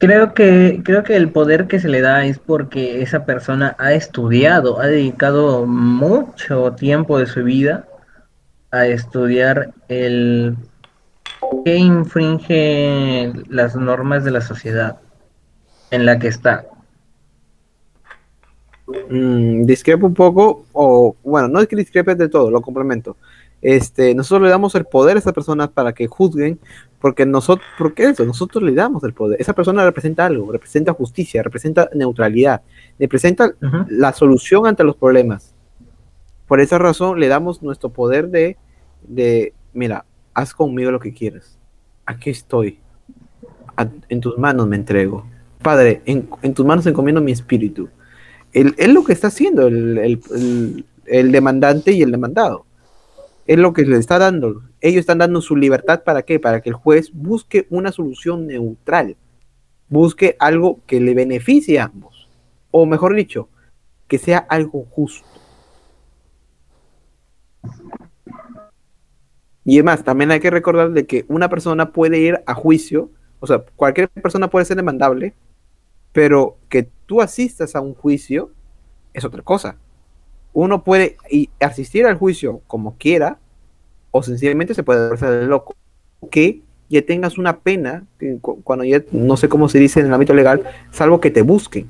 Creo que, creo que el poder que se le da es porque esa persona ha estudiado, ha dedicado mucho tiempo de su vida a estudiar el que infringe las normas de la sociedad en la que está. Mm, discrepo un poco, o bueno, no es que discrepe de todo, lo complemento. este, nosotros le damos el poder a esas personas para que juzguen, porque nosotros, porque eso, nosotros le damos el poder. Esa persona representa algo, representa justicia, representa neutralidad, representa la solución ante los problemas. Por esa razón le damos nuestro poder de, de mira, haz conmigo lo que quieras. Aquí estoy. A- en tus manos me entrego. Padre, en, en tus manos encomiendo mi espíritu. Él, es lo que está haciendo el, el- el- el demandante y el demandado. Es lo que le está dando. Ellos están dando su libertad para qué? Para que el juez busque una solución neutral. Busque algo que le beneficie a ambos. O mejor dicho, que sea algo justo. Y además, también hay que recordar de que una persona puede ir a juicio, o sea, cualquier persona puede ser demandable, pero que tú asistas a un juicio es otra cosa. Uno puede asistir al juicio como quiera, o sencillamente se puede hacer loco. Que ya tengas una pena, cuando ya, no sé cómo se dice en el ámbito legal, salvo que te busquen.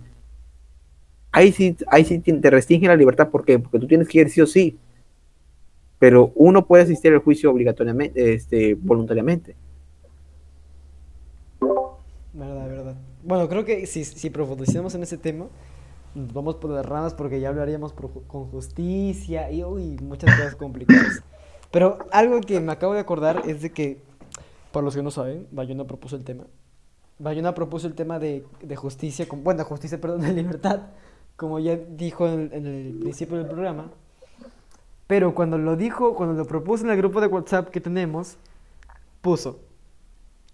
Ahí sí, ahí sí te restringe la libertad, ¿por? Porque tú tienes que ir sí o sí. Pero uno puede asistir al juicio obligatoriamente, este, voluntariamente. Verdad, verdad. Bueno, creo que si, si profundizamos en ese tema, nos vamos por las ramas porque ya hablaríamos con justicia y uy, muchas cosas complicadas. Pero algo que me acabo de acordar es de que, para los que no saben, Bayona propuso el tema. Bayona propuso el tema de, de justicia, con, bueno, justicia, (laughs) perdón, de libertad, como ya dijo en, en el principio del programa. Pero cuando lo dijo, cuando lo propuso en el grupo de WhatsApp que tenemos, puso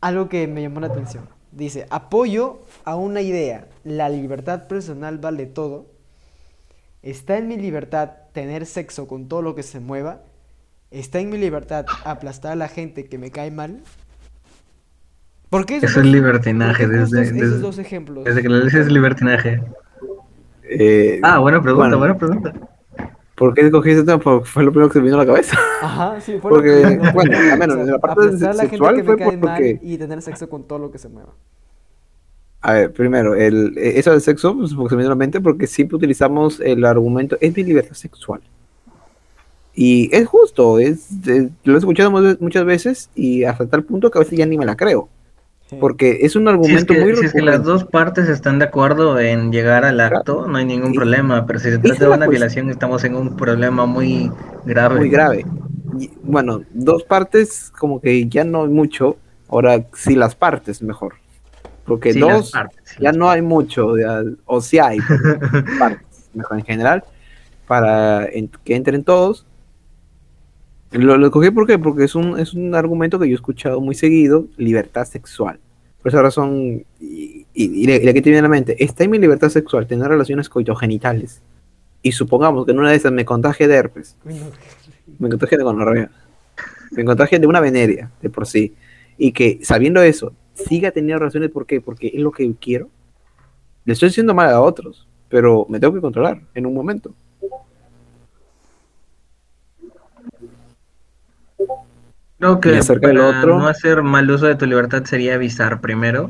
algo que me llamó la atención. Dice, apoyo a una idea. La libertad personal vale todo. Está en mi libertad tener sexo con todo lo que se mueva. Está en mi libertad aplastar a la gente que me cae mal. ¿Por qué esos Eso es libertinaje, desde- esos desde- dos ejemplos? Desde que lo dices es libertinaje. Eh, Ah, buena pregunta, bueno, buena pregunta. ¿Por qué escogí ese tema? Porque fue lo primero que se me vino a la cabeza. Ajá, sí, fue lo Porque, que- lo que- bueno, al menos en la parte aplastar a la gente sexual que me fue cae mal porque- y tener sexo con todo lo que se mueva. A ver, primero, el, eh, eso del sexo, pues, porque se me vino a la mente, porque siempre utilizamos el argumento, es mi libertad sexual. Y es justo, es, es- lo he escuchado mu- muchas veces y hasta tal punto que a veces ya ni me la creo. Porque es un Si es, argumento que, muy si es que las dos partes están de acuerdo en llegar al acto, no hay ningún problema. Pero si se trata es de una cuestión. violación, estamos en un problema muy grave. muy grave. Y, bueno, dos partes como que ya no hay mucho, ahora sí las partes mejor. Porque Sí, dos partes, sí, ya no hay mucho, ya- o sí hay, (laughs) partes, mejor en general, para en- que entren todos. Lo, lo escogí ¿por qué? porque es un, es un argumento que yo he escuchado muy seguido, libertad sexual. Por esa razón, y, y, y le que te viene a la mente, está en mi libertad sexual tener relaciones coitogenitales. Y supongamos que en una de esas me contagie de herpes, (laughs) me contagie de gonorrea, me contagie de una veneria de por sí, y que sabiendo eso, siga teniendo relaciones, ¿por qué? Porque es lo que quiero. Le estoy haciendo mal a otros, pero me tengo que controlar en un momento. Creo que Y del para otro- no hacer mal uso de tu libertad sería avisar primero.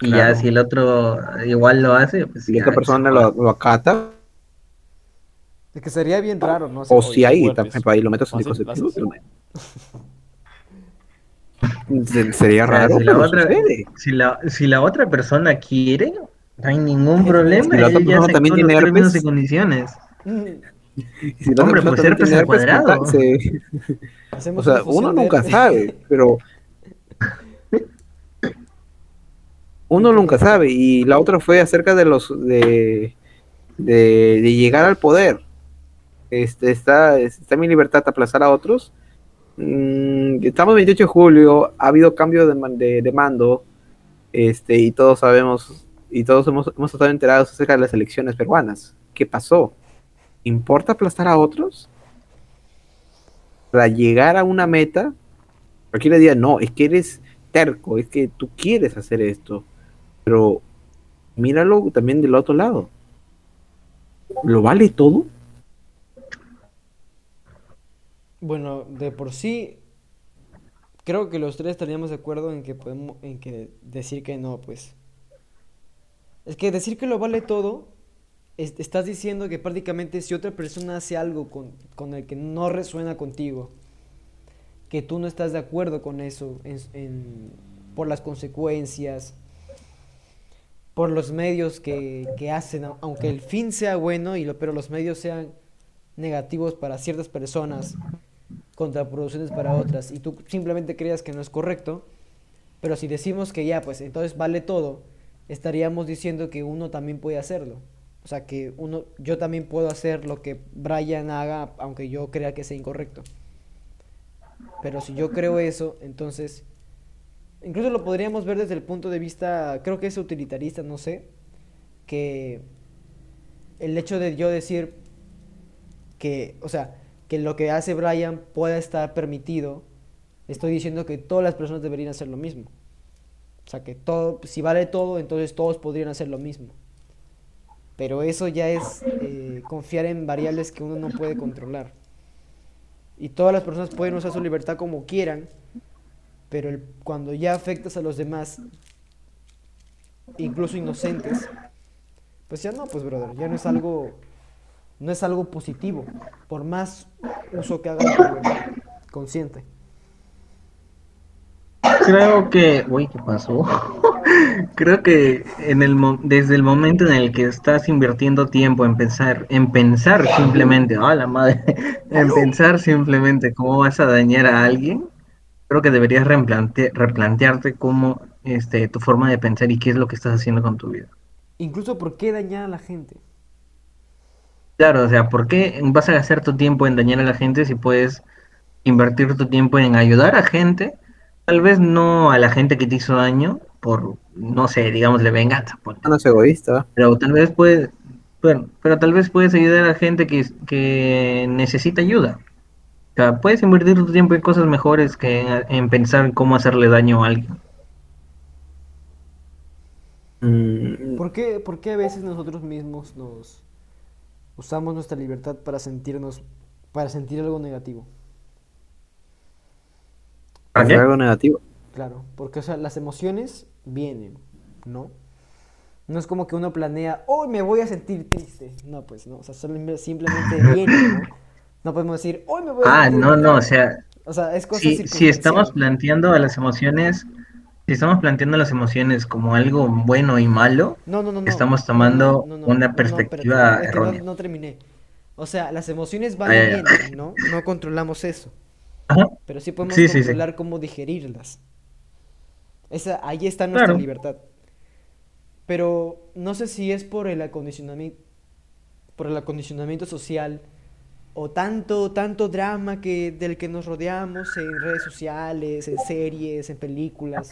Y Claro. ya si el otro igual lo hace, pues Si ya, esta persona lo, lo acata, Es que sería bien raro, ¿no? o si ahí, también ahí lo meto sin Fácil, anticonceptivo, se- Sería O raro, si, la otra, si, la, si la otra persona quiere, no hay ningún Si problema. la otra persona también tiene herpes. y condiciones. Y (laughs) si Hombre, pues al cuadrado. (laughs) O sea, uno de nunca sabe, pero uno nunca sabe. Y la otra fue acerca de los de, de, de llegar al poder. Este está, está mi libertad aplazar a otros. Mm, estamos 28 de julio, ha habido cambio de, de, de mando, este, y todos sabemos, y todos hemos, hemos estado enterados acerca de las elecciones peruanas. ¿Qué pasó? ¿Importa aplastar a otros? Para llegar a una meta, aquí le no, es que eres terco, es que tú quieres hacer esto, pero míralo también del otro lado. ¿Lo vale todo? Bueno, de por sí, creo que los tres estaríamos de acuerdo en que podemos, en que decir que no, pues. Es que decir que lo vale todo, es- estás diciendo que prácticamente si otra persona hace algo con, con el que no resuena contigo, que tú no estás de acuerdo con eso por las consecuencias, por los medios que, que hacen, au- aunque el fin sea bueno, y lo, pero los medios sean negativos para ciertas personas, contraproducentes para otras, y tú simplemente creas que no es correcto, pero si decimos que ya, pues entonces vale todo, estaríamos diciendo que uno también puede hacerlo. O sea, que uno, yo también puedo hacer lo que Brian haga, aunque yo crea que sea incorrecto. Pero si yo creo eso, entonces, incluso lo podríamos ver desde el punto de vista, creo que es utilitarista, no sé, que el hecho de yo decir que, o sea, que lo que hace Brian pueda estar permitido, estoy diciendo que todas las personas deberían hacer lo mismo. O sea, que todo, si vale todo, entonces todos podrían hacer lo mismo. Pero eso ya es eh, confiar en variables que uno no puede controlar. Y todas las personas pueden usar su libertad como quieran, pero cuando ya afectas a los demás, incluso inocentes, pues ya no, pues brother, ya no es algo, no es algo positivo, por más uso que haga de tu libertad consciente. Creo que, uy, ¿qué pasó? (laughs) Creo que en el mo- desde el momento en el que estás invirtiendo tiempo en pensar, en pensar simplemente, ah, la madre, (laughs) en pensar simplemente cómo vas a dañar a alguien, creo que deberías replante- replantearte cómo, este, tu forma de pensar y qué es lo que estás haciendo con tu vida. Incluso por qué dañar a la gente. Claro, o sea, ¿por qué vas a gastar tu tiempo en dañar a la gente si puedes invertir tu tiempo en ayudar a gente? Tal vez no a la gente que te hizo daño por, no sé, digámosle venganza, ponle. No es egoísta. pero tal vez puedes, pero, pero tal vez puedes ayudar a gente que, que necesita ayuda. O sea, puedes invertir tu tiempo en cosas mejores que en, en pensar cómo hacerle daño a alguien. Mm, ¿Por qué, por qué a veces nosotros mismos nos usamos nuestra libertad para sentirnos, para sentir algo negativo? ¿Para hacer qué? algo negativo. Claro, porque o sea, las emociones vienen, ¿no? No es como que uno planea, hoy me voy a sentir triste. No, pues no, o sea, solo- simplemente (laughs) viene, ¿no? No podemos decir, hoy me voy a Ah, sentir no, no, enojado". o sea, O sea, es cosa si, si estamos planteando a las emociones, si estamos planteando las emociones como algo bueno y malo, No, no, no, no. estamos no, tomando no, no, una no, no, perspectiva espérate, es que no- errónea. no terminé. O sea, las emociones van Ah, y vienen, ¿no? No controlamos eso. Ajá, Pero sí podemos Sí, sí, sí. controlar cómo digerirlas. Esa, ahí está nuestra Claro. libertad. Pero no sé si es por el acondicionamiento, por el acondicionamiento social o tanto, tanto drama que, del que nos rodeamos en redes sociales, en series, en películas,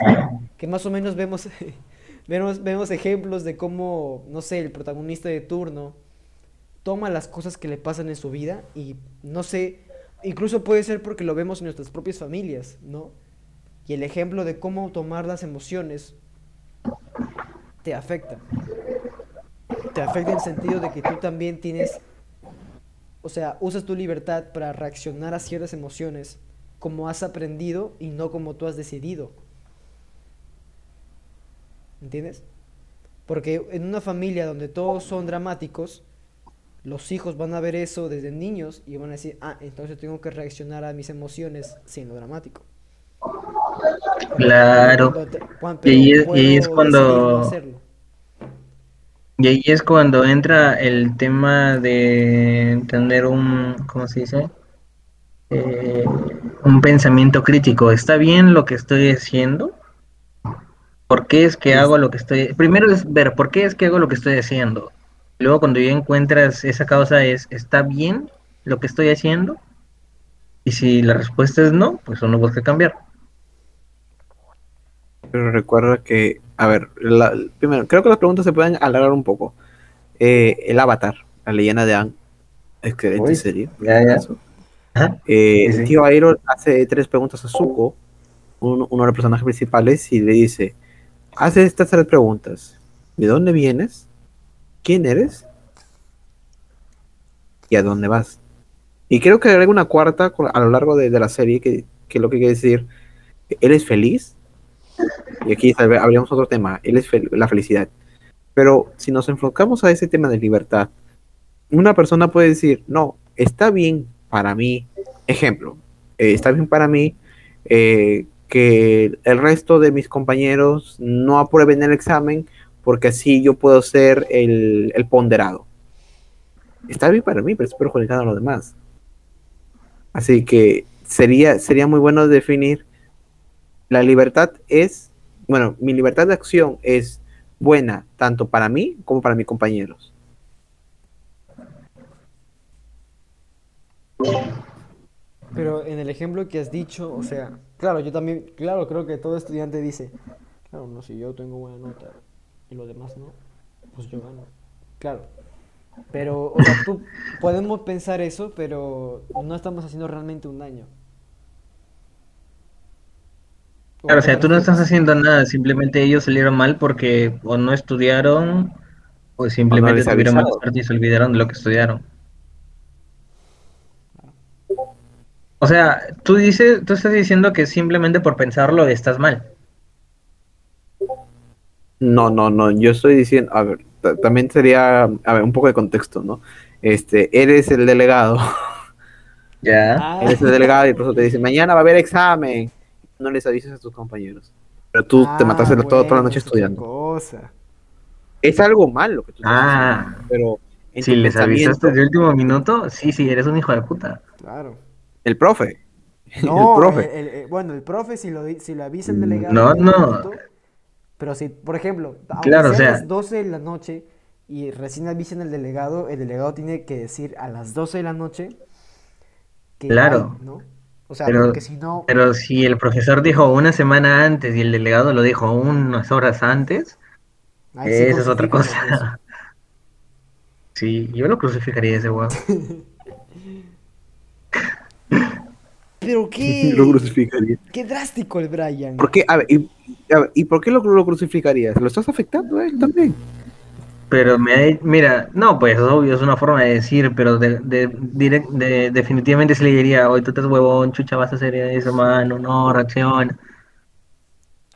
que más o menos vemos, (laughs) vemos, vemos ejemplos de cómo, no sé, el protagonista de turno toma las cosas que le pasan en su vida y no sé, incluso puede ser porque lo vemos en nuestras propias familias, ¿no? Y el ejemplo de cómo tomar las emociones te afecta. Te afecta en el sentido de que tú también tienes, o sea, usas tu libertad para reaccionar a ciertas emociones como has aprendido y no como tú has decidido. ¿Entiendes? Porque en una familia donde todos son dramáticos, los hijos van a ver eso desde niños y van a decir, ah, entonces tengo que reaccionar a mis emociones siendo dramático. claro. Cuando te- cuan- Y ahí es- y es cuando-. Y ahí es cuando entra el tema de tener un, ¿cómo se dice? Eh, un pensamiento crítico. ¿Está bien lo que estoy haciendo? ¿Por qué es que hago lo que estoy? Primero es ver por qué es que hago lo que estoy haciendo. Luego cuando ya encuentras esa causa es, ¿está bien lo que estoy haciendo? Y si la respuesta es no, pues uno busca cambiar. Pero recuerda que, a ver, la- primero, creo que las preguntas se pueden alargar un poco. Eh, el Avatar, la leyenda de Aang, excelente Uy, serie. ya, ya. Ajá. Eh, Sí, sí. el tío Airo hace tres preguntas a Zuko, un- uno de los personajes principales, y le dice, hace estas tres preguntas. ¿De dónde vienes? ¿Quién eres? ¿Y a dónde vas? Y creo que agrega una cuarta a lo largo de, la serie, que, lo que quiere decir, ¿eres feliz? Y aquí habríamos otro tema, él es la felicidad. Pero si nos enfocamos a ese tema de libertad, una persona puede decir, no, está bien para mí, ejemplo, eh, está bien para mí eh, que el resto de mis compañeros no aprueben el examen porque así yo puedo ser el, ponderado. Está bien para mí, pero es perjudicando a los demás. Así que sería, sería muy bueno definir la libertad es, bueno, mi libertad de acción es buena tanto para mí como para mis compañeros. Pero en el ejemplo que has dicho, o sea, claro, yo también, claro, creo que todo estudiante dice, claro, no, si yo tengo buena nota y los demás no, pues yo gano. Claro. Pero, o sea, tú, podemos pensar eso, pero no estamos haciendo realmente un daño. ¿O Claro, o sea, tú no estás haciendo nada, simplemente ellos salieron mal porque o no estudiaron o O no simplemente les tuvieron mala suerte y se olvidaron de lo que estudiaron. O sea, tú dices, tú estás diciendo que simplemente por pensarlo estás mal. No, no, no, yo estoy diciendo, a ver, ta- también sería, a ver, un poco de contexto, ¿no? Este, eres el delegado, (laughs) Ya. Ah, eres el delegado y el profesor te dice, mañana va a haber examen. No les avisas a tus compañeros. Pero tú te ah, mataste la- toda, toda la bueno, noche es estudiando. cosa. Es algo malo lo que tú haciendo, Ah, pero en si les avisaste de último minuto, sí, sí, eres un hijo de puta. Claro. el profe, (laughs) el No, profe. el- el- el- bueno, el profe si lo, si lo avisa el delegado No, no. minuto, pero si, por ejemplo, aunque Claro, o sea- las 12 de la noche y recién avisen al delegado, el delegado tiene que decir a las 12 de la noche que Claro. hay, ¿no? O sea, Pero, porque si no, pero si el profesor dijo una semana antes y el delegado lo dijo unas horas antes, sí esa es otra cosa. Sí, yo lo crucificaría a ese weón. (laughs) Pero (laughs) qué, Lo crucificaría. qué drástico el Brian. ¿Por qué? A ver, y, a ver, ¿y por qué lo, lo crucificarías? ¿Lo estás afectando a él también? Pero me ha- mira, no, pues es obvio, es una forma de decir, pero de, de, direct- de- definitivamente se le diría, hoy tú estás huevón, chucha, vas a hacer eso, mano, no, reacciona.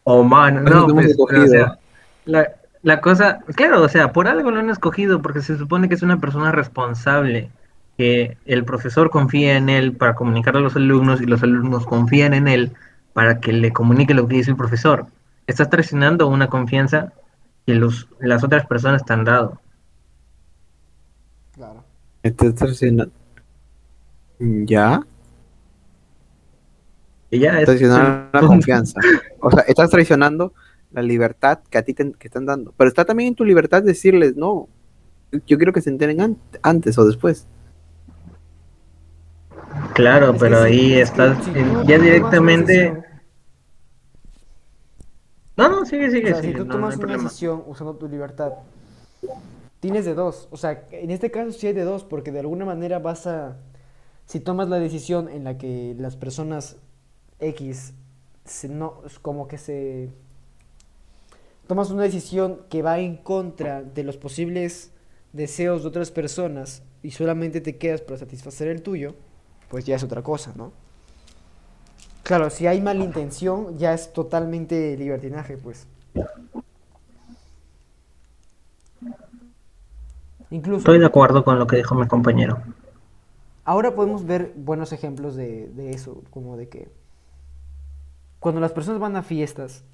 O mano, no, pues, pero, o escogido. sea, la, la cosa, claro, o sea, por algo lo han escogido, porque se supone que es una persona responsable, que el profesor confía en él para comunicar a los alumnos y los alumnos confían en él para que le comunique lo que dice el profesor. Estás traicionando una confianza que los, las otras personas te han dado. Claro. Estás traicionando. ¿Ya? Y ya es traicionando (laughs) la confianza. O sea, estás traicionando la libertad que a ti te, que están dando. Pero está también en tu libertad decirles, no, yo quiero que se enteren an- antes o después. Claro, pero ahí es que estás si ya directamente. No, no, sigue, O sigue, si tú no, tomas una decisión usando tu libertad, tienes de dos. O sea, en este caso sí hay de dos, porque de alguna manera vas a. Si tomas la decisión en la que las personas X se- no, es como que se. Tomas una decisión que va en contra de los posibles deseos de otras personas y solamente te quedas para satisfacer el tuyo, pues ya es otra cosa, ¿no? Claro, si hay malintención, ya es totalmente libertinaje, pues. Incluso, Estoy de acuerdo con lo que dijo mi compañero. ahora podemos ver buenos ejemplos de, de eso, como de que cuando las personas van a fiestas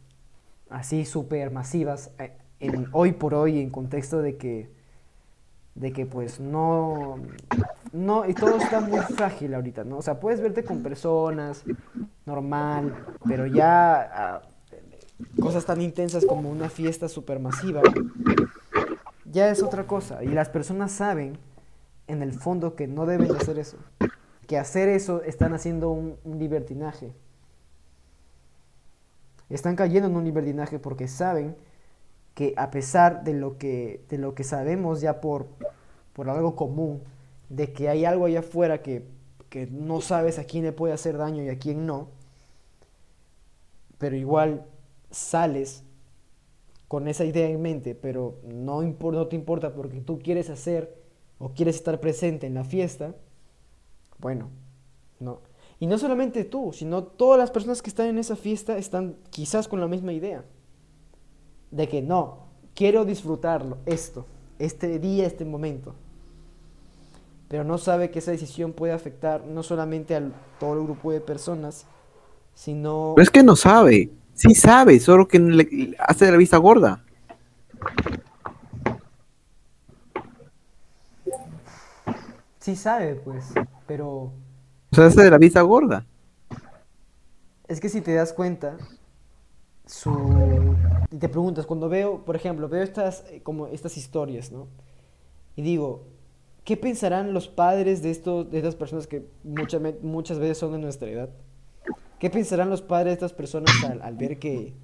así súper masivas, eh, en, hoy por hoy, en contexto de que, de que pues no, no, y todo está muy frágil ahorita, ¿no? O sea, puedes verte con personas, normal, pero ya ah, cosas tan intensas como una fiesta súper masiva, ya es otra cosa. Y las personas saben, en el fondo, que no deben de hacer eso. Que hacer eso están haciendo un libertinaje. Están cayendo en un libertinaje porque saben que a pesar de lo que, de lo que sabemos ya por, por algo común, de que hay algo allá afuera que, que no sabes a quién le puede hacer daño y a quién no, pero igual sales con esa idea en mente, pero no, no te importa porque tú quieres hacer o quieres estar presente en la fiesta, bueno, no. Y no solamente tú, sino todas las personas que están en esa fiesta están quizás con la misma idea. De que no, quiero disfrutarlo, esto, este día, este momento. Pero no sabe que esa decisión puede afectar no solamente a todo el grupo de personas, sino... Pero es que no sabe. Sí sabe, solo que le hace de la vista gorda. Sí sabe, pues, pero O sea, hace de la vista gorda. es que si te das cuenta, su... Y te preguntas, cuando veo, por ejemplo, veo estas, eh, como estas historias, ¿no? Y digo, ¿qué pensarán los padres de, estos, de estas personas que muchas, muchas veces son de nuestra edad? ¿Qué pensarán los padres de estas personas al, ver que,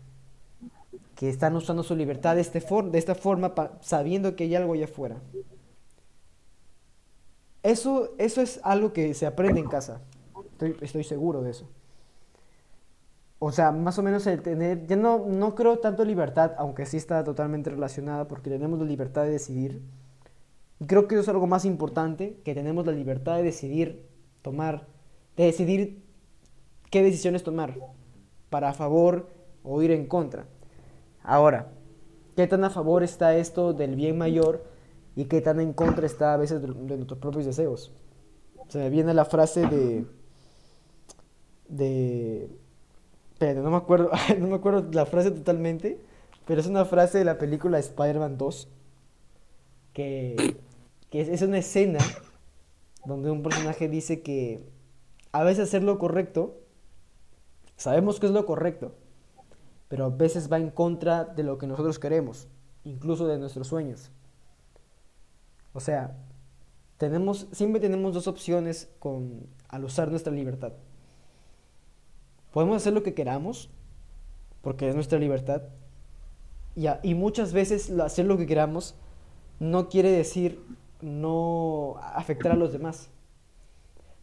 que están usando su libertad de, este for- de esta forma sabiendo que hay algo allá afuera? Eso, eso es algo que se aprende en casa. Estoy, estoy seguro de eso. O sea, más o menos el tener, ya no, no creo tanto libertad, aunque sí está totalmente relacionada, porque tenemos la libertad de decidir. Y creo que eso es algo más importante, que tenemos la libertad de decidir tomar, de decidir qué decisiones tomar, para favor o ir en contra. Ahora, ¿qué tan a favor está esto del bien mayor y qué tan en contra está a veces de, de nuestros propios deseos? Se me viene la frase de... de... Espérate, no me acuerdo, (laughs) no me acuerdo la frase totalmente, pero es una frase de la película Spider-Man 2, que, que es, es una escena donde un personaje dice que a veces hacer lo correcto, sabemos que es lo correcto, pero a veces va en contra de lo que nosotros queremos, incluso de nuestros sueños. O sea, tenemos, siempre tenemos dos opciones con, al usar nuestra libertad. Podemos hacer lo que queramos, porque es nuestra libertad, y, muchas veces hacer lo que queramos no quiere decir no afectar a los demás.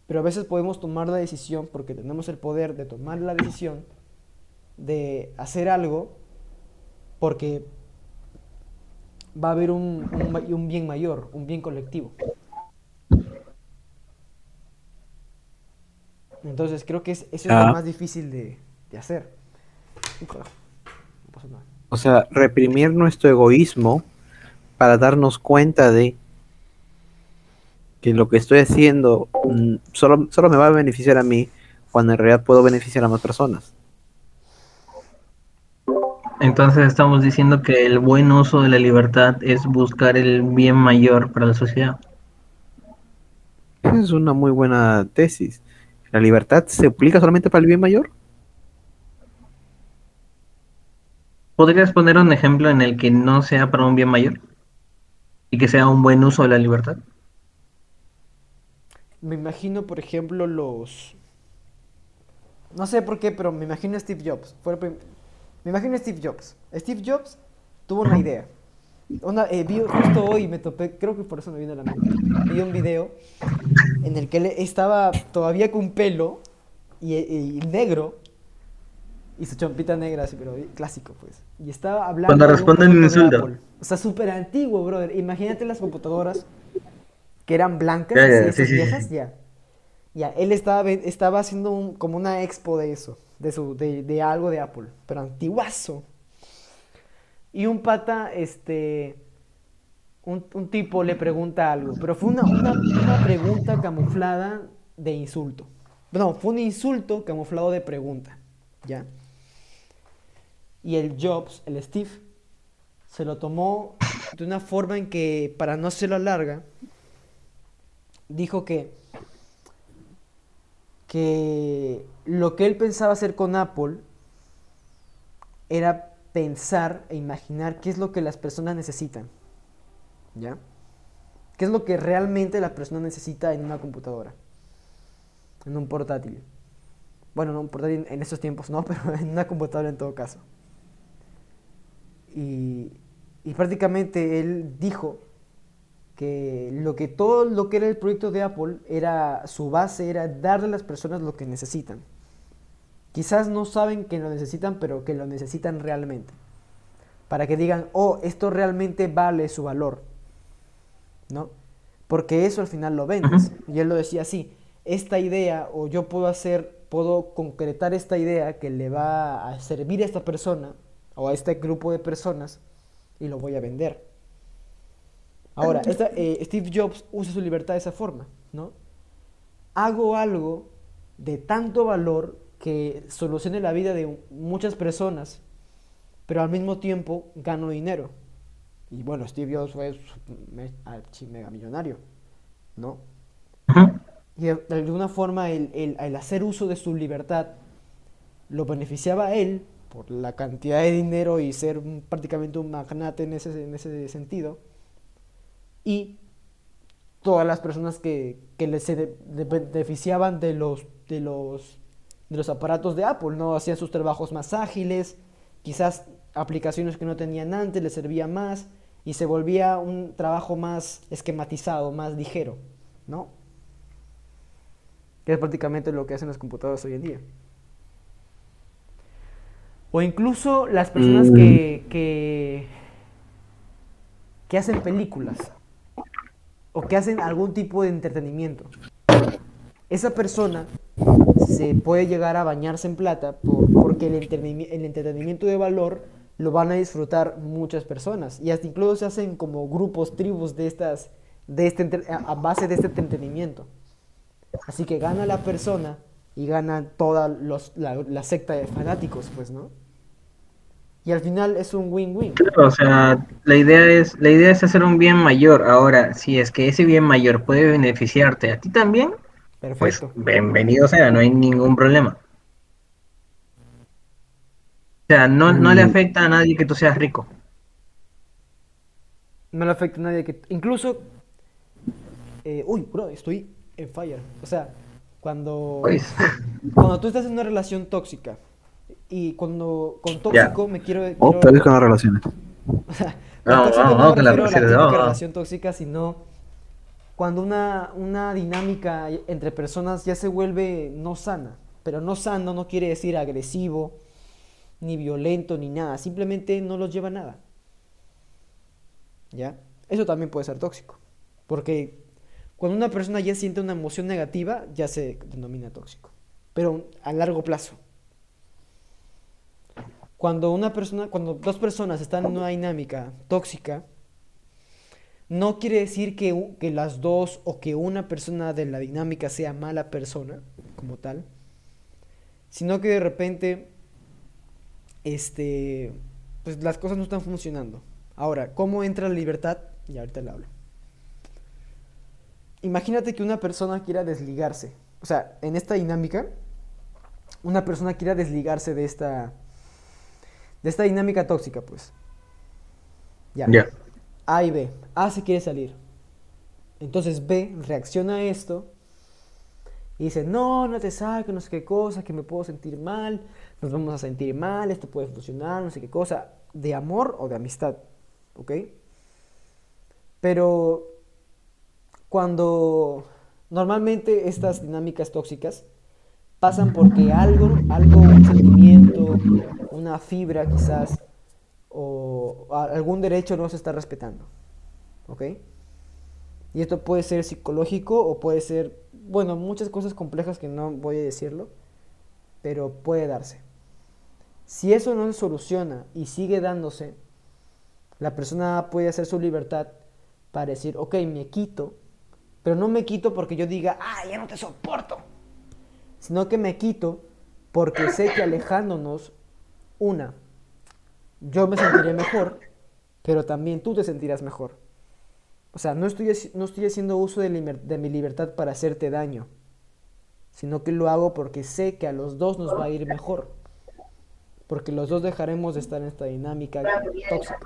Pero a veces podemos tomar la decisión, porque tenemos el poder de tomar la decisión de hacer algo, porque va a haber un bien mayor, un bien colectivo. Entonces creo que es- eso es Ah. lo más difícil de, de hacer. No nada. O sea, reprimir nuestro egoísmo para darnos cuenta de que lo que estoy haciendo mm, solo, solo me va a beneficiar a mí cuando en realidad puedo beneficiar a más personas. Entonces estamos diciendo que el buen uso de la libertad es buscar el bien mayor para la sociedad. Es una muy buena tesis. ¿La libertad se aplica solamente para el bien mayor? ¿Podrías poner un ejemplo en el que no sea para un bien mayor? Y que sea un buen uso de la libertad. Me imagino, por ejemplo, los... No sé por qué, pero me imagino a Steve Jobs. Fue el prim- Me imagino a Steve Jobs. Steve Jobs tuvo una idea. Una, eh, vi justo hoy me topé, creo que por eso me viene a la mente. Vi un video en el que él estaba todavía con pelo y, y negro y su chompita negra, así, pero clásico, pues. Y estaba hablando. Cuando responden de insulto. Apple. O sea, súper antiguo, brother. Imagínate las computadoras que eran blancas, Ya, esas sí, viejas, sí. ya. Ya, él estaba, estaba haciendo un- como una expo de eso, de, su, de, de algo de Apple, pero antiguazo. Y un pata, este, un, un tipo le pregunta algo, pero fue una, una, pregunta camuflada de insulto. No, fue un insulto camuflado de pregunta, ¿ya? Y el Jobs, el Steve, se lo tomó de una forma en que, para no hacerlo larga, dijo que, que lo que él pensaba hacer con Apple era pensar e imaginar qué es lo que las personas necesitan. ¿Ya? ¿Qué es lo que realmente la persona necesita en una computadora? En un portátil. Bueno, no un portátil en estos tiempos no, (laughs) pero en una computadora en todo caso. Y, y prácticamente él dijo que lo que todo lo que era el proyecto de Apple era su base era darle a las personas lo que necesitan. Quizás no saben que lo necesitan, pero que lo necesitan realmente. Para que digan, oh, esto realmente vale su valor. ¿No? Porque eso al final lo vendes. Y él lo decía así, esta idea, o yo puedo hacer, puedo concretar esta idea que le va a servir a esta persona, o a este grupo de personas, y lo voy a vender. Ahora, esta, eh, Steve Jobs usa su libertad de esa forma, ¿no? Hago algo de tanto valor que solucione la vida de muchas personas, pero al mismo tiempo gano dinero. Y bueno, Steve Jobs fue mega millonario, ¿no? Y de alguna forma el, el- el hacer uso de su libertad lo beneficiaba a él por la cantidad de dinero y ser un- prácticamente un magnate en ese, en ese sentido. Y todas las personas que, que le- se beneficiaban de los, de, los, de los aparatos de Apple, ¿no? Hacían sus trabajos más ágiles, quizás aplicaciones que no tenían antes les servía más y se volvía un trabajo más esquematizado, más ligero, ¿no? Que es prácticamente lo que hacen las computadoras hoy en día. O incluso las personas Mm. que, que, que hacen películas o que hacen algún tipo de entretenimiento. Esa persona se puede llegar a bañarse en plata por- porque el, entretenimiento de valor lo van a disfrutar muchas personas y hasta incluso se hacen como grupos, tribus de estas, de este, a base de este entretenimiento. Así que gana la persona y gana toda los- la, la secta de fanáticos, pues, ¿no? Y al final es un win-win. Claro, o sea, la idea es, la idea es hacer un bien mayor. Ahora, si es que ese bien mayor puede beneficiarte a ti también, pues Perfecto. bienvenido sea, no hay ningún problema. O sea, no, no le Mm. afecta a nadie que tú seas rico. No le afecta a nadie que... Incluso... eh, uy, bro, estoy en fire. O sea, cuando... Pues, Cuando tú estás en una relación tóxica y cuando con tóxico me quiero... Oh, quiero- pero es (laughs) con las relaciones. O sea, no vamos con la refiero a la relación, típica vamos, vamos. relación tóxica, sino cuando una, una dinámica entre personas ya se vuelve no sana. Pero no sano no quiere decir agresivo, ni violento, ni nada. Simplemente no los lleva a nada. ¿Ya? Eso también puede ser tóxico. Porque cuando una persona ya siente una emoción negativa, ya se denomina tóxico. Pero a largo plazo. Cuando una persona, cuando dos personas están en una dinámica tóxica, no quiere decir que, que las dos o que una persona de la dinámica sea mala persona como tal, sino que de repente, este, pues las cosas no están funcionando. Ahora, ¿cómo entra la libertad? Y ahorita le hablo. Imagínate que una persona quiera desligarse. O sea, en esta dinámica, una persona quiera desligarse de esta, de esta dinámica tóxica, pues. Ya. ya. A y B. A se quiere salir. Entonces B reacciona a esto y dice, no, no te saques, no sé qué cosa, que me puedo sentir mal, nos vamos a sentir mal, esto puede funcionar, no sé qué cosa, de amor o de amistad, ¿ok? Pero cuando normalmente estas dinámicas tóxicas pasan porque algo, algo, un sentimiento, una fibra quizás, o algún derecho no se está respetando. ¿Ok? Y esto puede ser psicológico o puede ser, bueno, muchas cosas complejas que no voy a decirlo, pero puede darse. Si eso no se soluciona y sigue dándose, la persona puede hacer su libertad para decir, ok, me quito, pero no me quito porque yo diga, ah, ya no te soporto, sino que me quito porque sé que alejándonos, una, yo me sentiré mejor, pero también tú te sentirás mejor. O sea, no estoy, no estoy haciendo uso de, mi libertad para hacerte daño, sino que lo hago porque sé que a los dos nos va a ir mejor. Porque los dos dejaremos de estar en esta dinámica tóxica.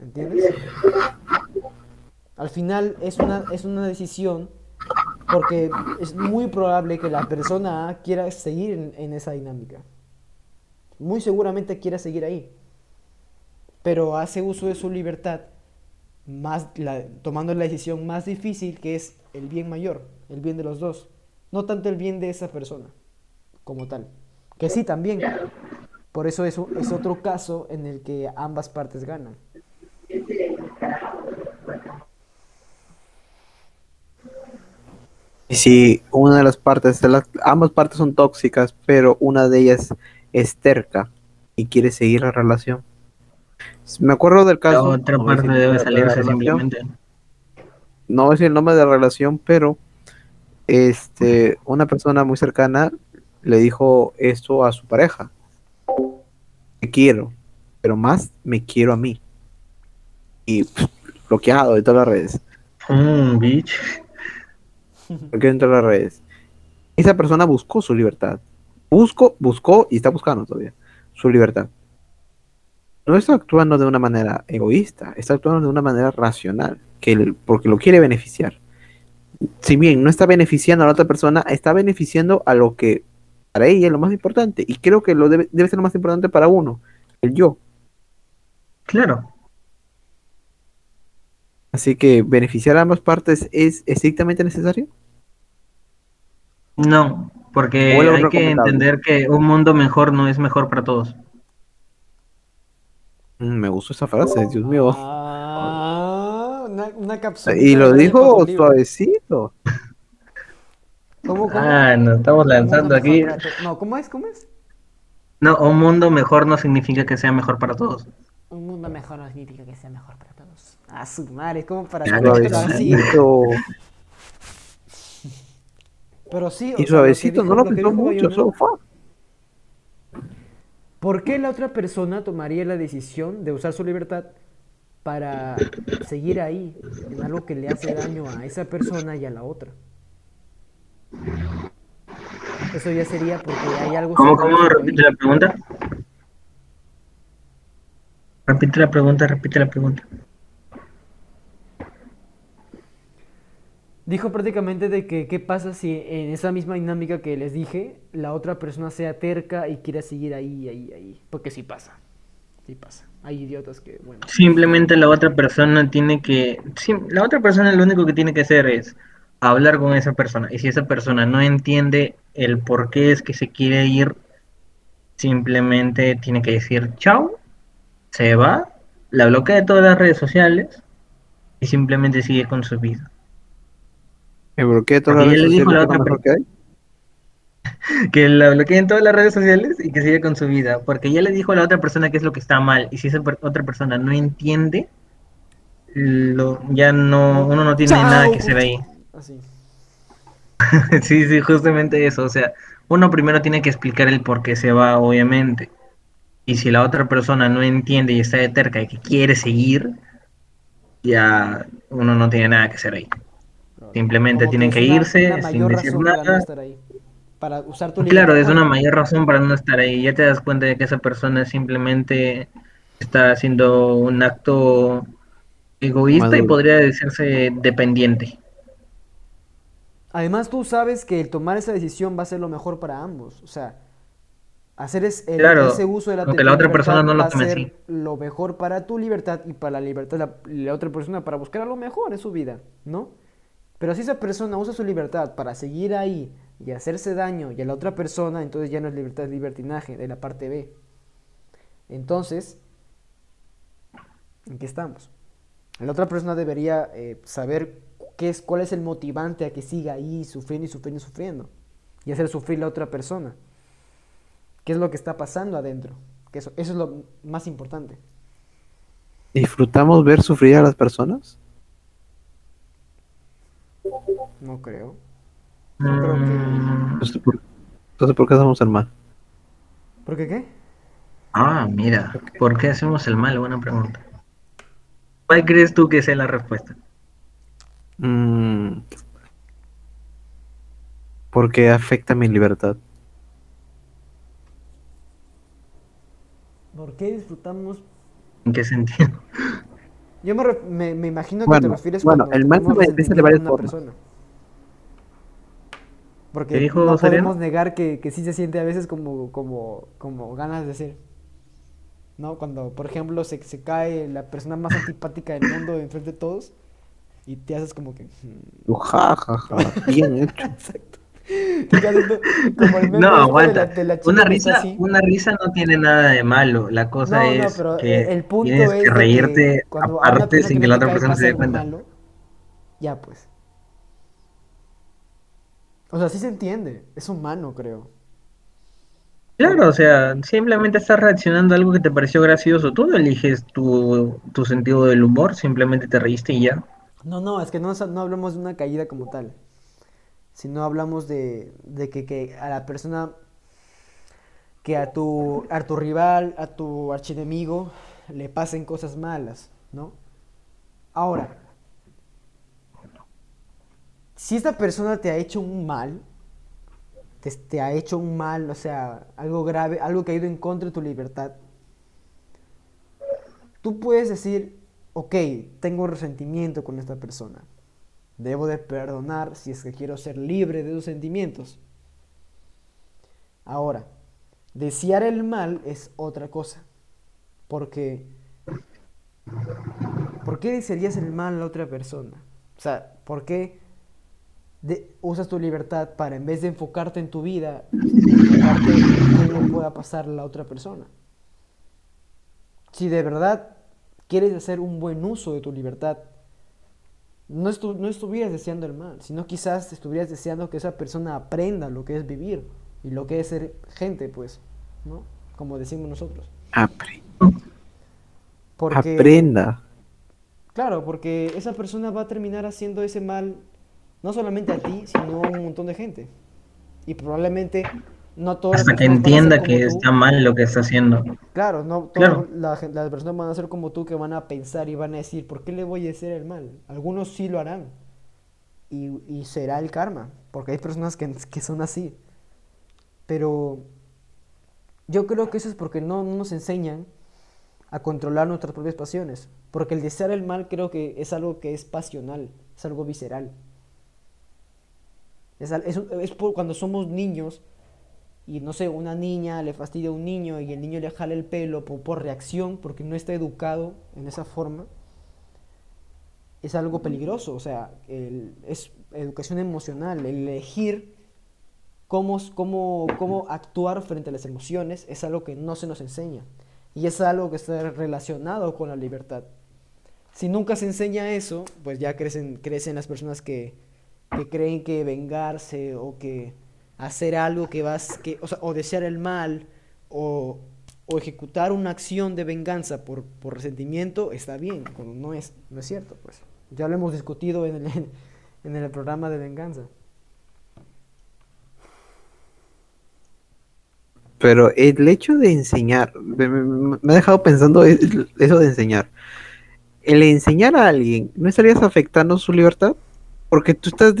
¿Entiendes? Al final es una, es una decisión porque es muy probable que la persona A quiera seguir en esa dinámica. Muy seguramente quiera seguir ahí. Pero hace uso de su libertad más la- tomando la decisión más difícil que es el bien mayor, el bien de los dos. No tanto el bien de esa persona como tal. Que sí también. Por eso es, es otro caso en el que ambas partes ganan. Y si una de las partes, de ambas partes son tóxicas, pero una de ellas es terca y quiere seguir la relación. Me acuerdo del La caso. otra no parte debe el nombre de la salirse relación, simplemente. No voy a decir el nombre de la relación, pero este, una persona muy cercana le dijo esto a su pareja. Me quiero, pero más me quiero a mí. Y pff, bloqueado de todas las redes. Mm, bitch. Bloqueado en todas las redes. Esa persona buscó su libertad. Buscó, buscó y está buscando todavía su libertad. No está actuando de una manera egoísta, está actuando de una manera racional, que el- porque lo quiere beneficiar. Si bien no está beneficiando a la otra persona, está beneficiando a lo que para ella es lo más importante. Y creo que lo debe, debe ser lo más importante para uno, el yo. Claro. Así que beneficiar a ambas partes es estrictamente necesario. No, porque hay que entender que un mundo mejor no es mejor para todos. Mm, Me gustó esa frase, Dios mío. Ah, una, una cápsula. Y lo dijo suavecito. ¿Cómo, cómo? Ah, nos estamos lanzando aquí. No, ¿cómo es? ¿Cómo es? No, un mundo mejor no significa que sea mejor para todos. Un mundo mejor no significa que sea mejor para todos. Ah, su madre, como para. Suavecito. (laughs) Pero sí, o Y sea, lo que suavecito, no lo pensó mucho, solo fue. ¿Por qué la otra persona tomaría la decisión de usar su libertad para seguir ahí en algo que le hace daño a esa persona y a la otra? Eso ya sería porque hay algo ¿Cómo, cómo? Repite la pregunta. Repite la pregunta, repite la pregunta. Dijo prácticamente de que qué pasa si en esa misma dinámica que les dije, la otra persona sea terca y quiera seguir ahí, ahí, ahí. Porque sí pasa. Sí pasa. Hay idiotas que, bueno. Simplemente la otra persona tiene que... sim- la otra persona lo único que tiene que hacer es hablar con esa persona. Y si esa persona no entiende el por qué es que se quiere ir, simplemente tiene que decir chao, se va, la bloquea de todas las redes sociales y simplemente sigue con su vida. Me bloqueé todas Porque las ya redes le dijo sociales, la mejor que hay. (laughs) que la bloquee en todas las redes sociales y que siga con su vida, porque ya le dijo a la otra persona qué es lo que está mal, y si esa otra persona no entiende, lo, ya no, uno no tiene Chao. nada que hacer ahí. Así. (laughs) Sí, sí, justamente eso, o sea, uno primero tiene que explicar el por qué se va, obviamente, y si la otra persona no entiende y está de terca y que quiere seguir, ya uno no tiene nada que hacer ahí. Simplemente Como tienen que una- irse una sin mayor decir razón para no nada. estar ahí. Para usar tu Claro, libertad. es una mayor razón para no estar ahí. Ya te das cuenta de que esa persona simplemente está haciendo un acto egoísta y podría decirse dependiente. Además, tú sabes que el tomar esa decisión va a ser lo mejor para ambos. O sea, hacer es el- Claro, ese uso de la, aunque de la tu otra persona no lo va a tome ser así. lo mejor para tu libertad y para la libertad de la, la otra persona para buscar lo mejor en su vida, ¿no? Pero si esa persona usa su libertad para seguir ahí y hacerse daño y a la otra persona, entonces ya no es libertad, es libertinaje de la parte B. Entonces, ¿en qué estamos? La otra persona debería eh, saber qué es, cuál es el motivante a que siga ahí sufriendo y sufriendo y sufriendo. Y hacer sufrir a la otra persona. ¿Qué es lo que está pasando adentro? Eso es lo más importante. ¿Disfrutamos ver sufrir a las personas? No creo. Yo creo que... Mm, Entonces, ¿por, entonces, ¿por qué hacemos el mal? ¿Por qué qué? Ah, mira, ¿por qué hacemos el mal? Buena pregunta. ¿Cuál crees tú que sea la respuesta? Mm, porque afecta mi libertad. ¿Por qué disfrutamos? ¿En qué sentido? Yo me, re- me, me imagino que te refieres bueno, cuando el se manifiesta de varias una formas. persona. Porque ¿Qué dijo no podemos negar que, que sí se siente a veces como, como, como ganas de decir. ¿No? Cuando, por ejemplo, se, se cae la persona más antipática del mundo enfrente de todos y te haces como que... hmm, Tú, Ja, ja, ja, bien hecho. (laughs) Exacto. Como el (laughs) No, de la- aguanta. de la chica Una que risa, así. una risa no tiene nada de malo. La cosa No, es que el punto tienes es que reírte una aparte sin que que la otra persona se dé cuenta. malo, ya pues. O sea, sí se entiende, es humano, creo. Claro, o sea, simplemente estás reaccionando a algo que te pareció gracioso. Tú no eliges tu, tu sentido del humor, simplemente te reíste y ya. No, no, es que no, no hablamos de una caída como tal, sino hablamos de, que a la persona que a tu, a tu rival, a tu archienemigo, le pasen cosas malas, ¿no? Ahora, si esta persona te ha hecho un mal, te, te ha hecho un mal, o sea, algo grave, algo que ha ido en contra de tu libertad, tú puedes decir, ok, tengo resentimiento con esta persona. Debo de perdonar si es que quiero ser libre de esos sentimientos. Ahora, desear el mal es otra cosa. Porque, ¿por qué desearías el mal a la otra persona? O sea, ¿por qué de- usas tu libertad para, en vez de enfocarte en tu vida, enfocarte en le pueda pasar a la otra persona? Si de verdad quieres hacer un buen uso de tu libertad, no, estu- no estuvieras deseando el mal, sino quizás estuvieras deseando que esa persona aprenda lo que es vivir y lo que es ser gente, pues, ¿no? Como decimos nosotros. Apre- Porque, Aprenda. claro, porque esa persona va a terminar haciendo ese mal no solamente a ti, sino a un montón de gente. Y probablemente no Hasta que entienda que tú. está mal lo que está haciendo. Claro, no Claro. la las personas van a ser como tú que van a pensar y van a decir, ¿por qué le voy a hacer el mal? Algunos sí lo harán. Y, y será el karma, porque hay personas que, que son así. Pero yo creo que eso es porque no, no nos enseñan a controlar nuestras propias pasiones. Porque el desear el mal creo que es algo que es pasional, es algo visceral. Es, es es por cuando somos niños y no sé, una niña le fastidia a un niño y el niño le jala el pelo por, por reacción porque no está educado en esa forma, es algo peligroso. O sea, es educación emocional, el elegir cómo, cómo, cómo actuar frente a las emociones es algo que no se nos enseña. Y es algo que está relacionado con la libertad. Si nunca se enseña eso, pues ya crecen, crecen las personas que, que creen que vengarse o que hacer algo que vas, que, o, sea, o desear el mal o, ejecutar una acción de venganza por, por resentimiento está bien, cuando no es, no es cierto, pues. Ya lo hemos discutido en el, en el programa de venganza. Pero el hecho de enseñar, me, me- ha dejado pensando es- eso de enseñar. El enseñar a alguien, ¿no estarías afectando su libertad? Porque tú estás,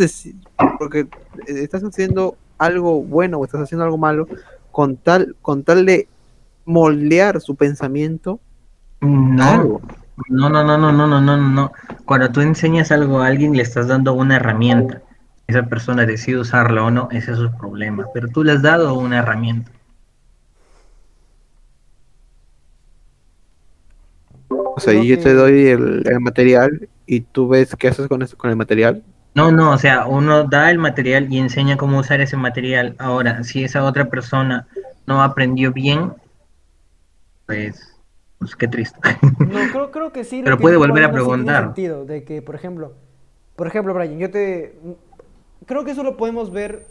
porque estás haciendo algo bueno o estás haciendo algo malo con tal, con tal de moldear su pensamiento No, algo. no, no, no, no, no, no, no, no. Cuando tú enseñas algo a alguien, le estás dando una herramienta. Esa persona decide usarla o no, ese es su problema. Pero tú le has dado una herramienta. O sea, yo te doy el, el material y tú ves qué haces con, eso- con el material. No, no, o sea, uno da el material y enseña cómo usar ese material. Ahora, si esa otra persona no aprendió bien, pues, pues qué triste. No, (laughs) creo, creo que sí. Pero que puede volver a preguntar. sentido, de que, por ejemplo, por ejemplo, Brian, yo te... Creo que eso lo podemos ver,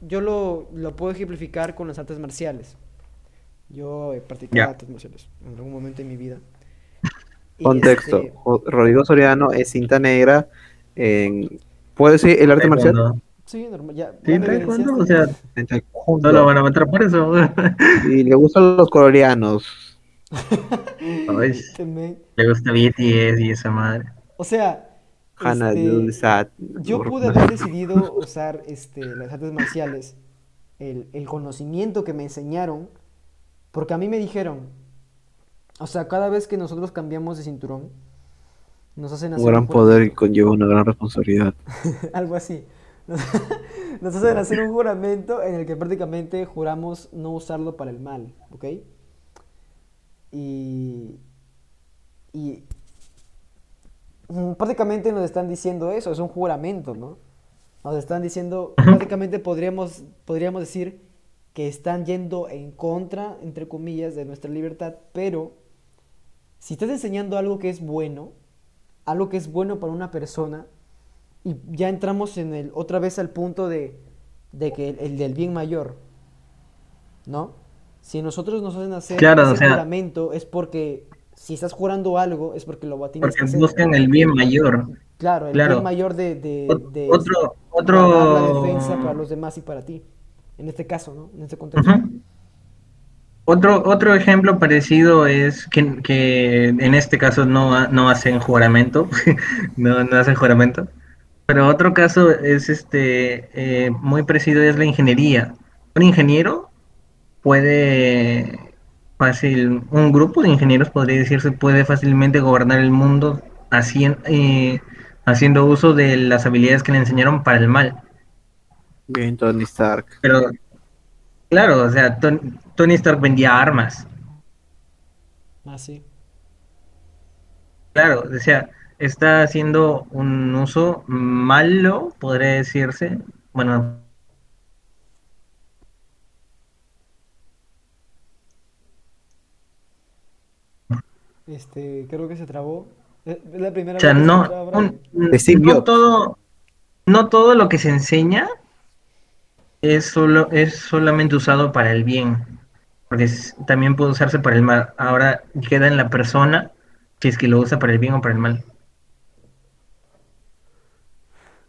yo lo, lo puedo ejemplificar con las artes marciales. Yo he practicado Ya. artes marciales en algún momento en mi vida. Y, Contexto. este, Rodrigo Soriano es cinta negra en... ¿Puedo decir el arte marcial? Sí, normal, ya, Sí, ya taekwondo, o sea, taekwondo. no lo van a matar por eso. Y le gustan los coreanos. (laughs) Ay, (laughs) Este le gusta BTS y esa madre. O sea, este. Yo pude haber decidido usar este, las artes marciales, el, el conocimiento que me enseñaron, porque a mí me dijeron, o sea, cada vez que nosotros cambiamos de cinturón, nos hacen Un gran un poder conlleva una gran responsabilidad. (laughs) algo así. Nos, (laughs) nos hacen hacer un juramento en el que prácticamente juramos no usarlo para el mal, ¿ok? Y, y mm, prácticamente nos están diciendo eso, es un juramento, ¿no? Nos están diciendo, prácticamente podríamos, podríamos decir que están yendo en contra, entre comillas, de nuestra libertad, pero si estás enseñando algo que es bueno, algo que es bueno para una persona, y ya entramos en el, otra vez al punto de, de que el, el del bien mayor, ¿no? Si nosotros nos hacen hacer Claro, ese o sea- juramento es porque si estás jurando algo es porque lo tienes Porque que hacer. buscan el bien mayor. Claro, el Claro. bien mayor de, de, Ot- de Otro, ganar la otro. defensa para los demás y para ti. En este caso, ¿no? En este contexto. Otro, otro ejemplo parecido es que, que en este caso no, no hacen juramento, (laughs) no, no hacen juramento, pero otro caso es este eh, muy parecido es la ingeniería. Un ingeniero puede fácil, un grupo de ingenieros podría decirse puede fácilmente gobernar el mundo hacien- eh, haciendo uso de las habilidades que le enseñaron para el mal. Bien, Tony Stark. Pero claro, o sea, Ton- Tony Stark vendía armas. Ah, sí. Claro, o sea, está haciendo un uso malo, podría decirse. Bueno, Este, creo que se trabó. Es es la primera o sea, vez que se no, un- no todo, no todo lo que se enseña es solo, es solamente usado para el bien, porque es- también puede usarse para el mal. Ahora queda en la persona si es que lo usa para el bien o para el mal.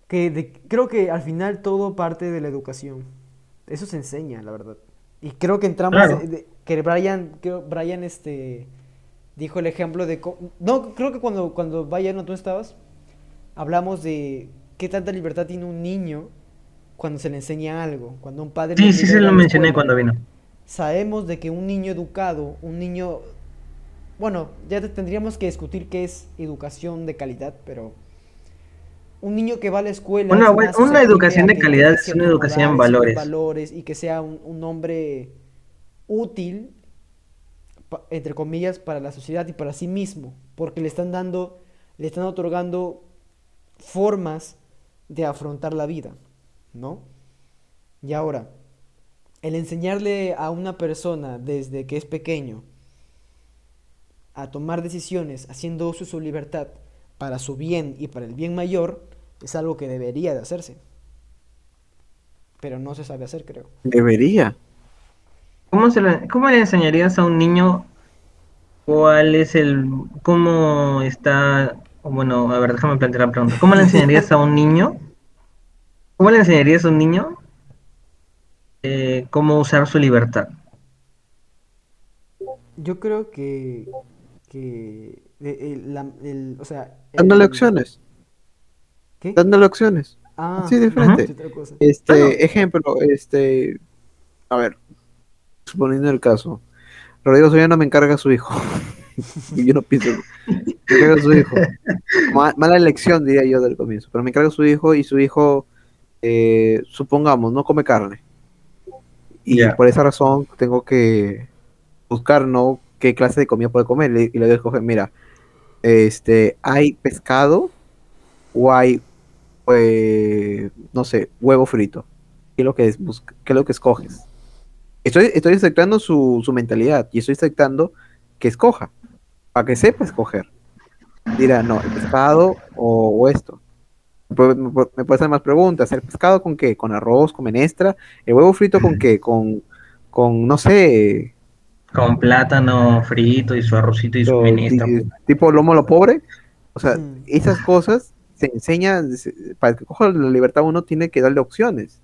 Que de- creo que al final todo parte de la educación. Eso se enseña, la verdad. Y creo que entramos Claro. de- de- que Brian, creo, Brian este dijo el ejemplo de no creo que cuando cuando Brian no tú estabas hablamos de qué tanta libertad tiene un niño cuando se le enseña algo, cuando un padre Sí, sí se lo mencioné cuando vino. Sabemos de que un niño educado, un niño bueno, ya te- tendríamos que discutir qué es educación de calidad, pero un niño que va a la escuela Una es educación de calidad es una educación en valores. valores y que sea un, un hombre útil, pa- entre comillas, para la sociedad y para sí mismo, porque le están dando, le están otorgando formas de afrontar la vida, ¿no? Y ahora, el enseñarle a una persona desde que es pequeño a tomar decisiones haciendo uso de su libertad para su bien y para el bien mayor es algo que debería de hacerse. Pero no se sabe hacer, creo. Debería. ¿Cómo, se le, ¿Cómo le enseñarías a un niño cuál es el, cómo está, bueno, a ver, déjame plantear la pregunta. ¿Cómo le enseñarías a un niño, cómo le enseñarías a un niño eh, cómo usar su libertad? Yo creo que, que de- el, la- el- o sea, Dándole opciones. ¿Qué? Dándole opciones. Ah, otra cosa. Este, ejemplo, este, a ver, suponiendo el caso, Rodrigo Soriano me encarga a su hijo. (laughs) yo no pienso, me encarga a su hijo. (laughs) Ma- mala elección, diría yo del comienzo, pero me encarga a su hijo y su hijo, eh, supongamos, no come carne. Y por esa razón tengo que buscar, ¿no? ¿Qué clase de comida puede comer? Y le escoger, mira, este, hay pescado o hay, eh, no sé, huevo frito. ¿Qué es lo que, es, qué es lo que escoges? Estoy, estoy aceptando su, su mentalidad y estoy aceptando que escoja, para que sepa escoger. Dirá, no, el pescado o, o esto. Me puede- me puede me puede hacer más preguntas. ¿El pescado con qué? ¿Con arroz? ¿Con menestra? ¿El huevo frito con qué? Con, con no sé, Con plátano frito y su arrocito y su menestra. ti- tipo lomo lo pobre. O sea, Mm. esas cosas se enseñan, se- para que coja la libertad uno tiene que darle opciones.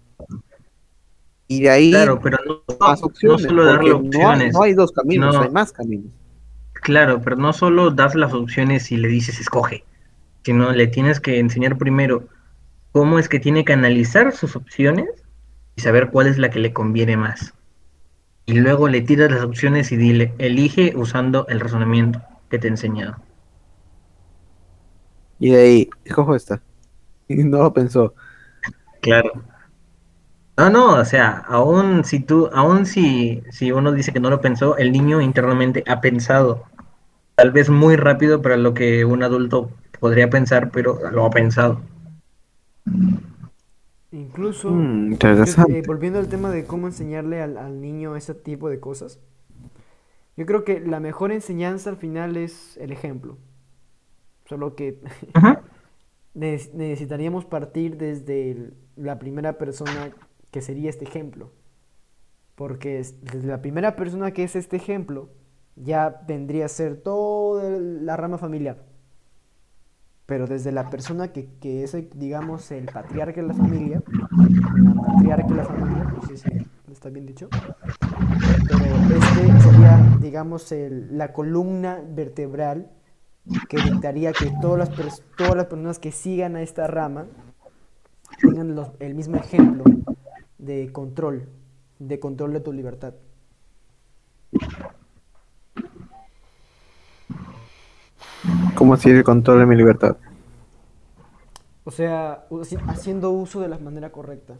Y de ahí Claro, pero no, más no opciones. solo darle porque no hay, opciones. no hay dos caminos, no. hay más caminos. Claro, pero no solo das las opciones y le dices escoge, sino le tienes que enseñar primero cómo es que tiene que analizar sus opciones y saber cuál es la que le conviene más. Y luego le tiras las opciones y dile, elige usando el razonamiento que te he enseñado. Y de ahí, escojo esta. (laughs) Y no lo pensó. Claro. No, no, o sea, aún si tú, aún si, si uno dice que no lo pensó, el niño internamente ha pensado. Tal vez muy rápido para lo que un adulto podría pensar, pero lo ha pensado. Incluso, Mm, interesante. eh, volviendo al tema de cómo enseñarle al, al niño ese tipo de cosas, yo creo que la mejor enseñanza al final es el ejemplo. Solo que (laughs) necesitaríamos partir desde el- la primera persona que sería este ejemplo. Porque es- desde la primera persona que es este ejemplo, ya vendría a ser toda la rama familiar. Pero desde la persona que, que es, digamos, el patriarca de la familia, la matriarca de la familia, no sé si está bien dicho. Pero este sería, digamos, la columna vertebral que dictaría que todas las, todas las personas que sigan a esta rama tengan el mismo ejemplo de control, de control de tu libertad. ¿Cómo así el control de mi libertad? O sea, haciendo uso de la manera correcta,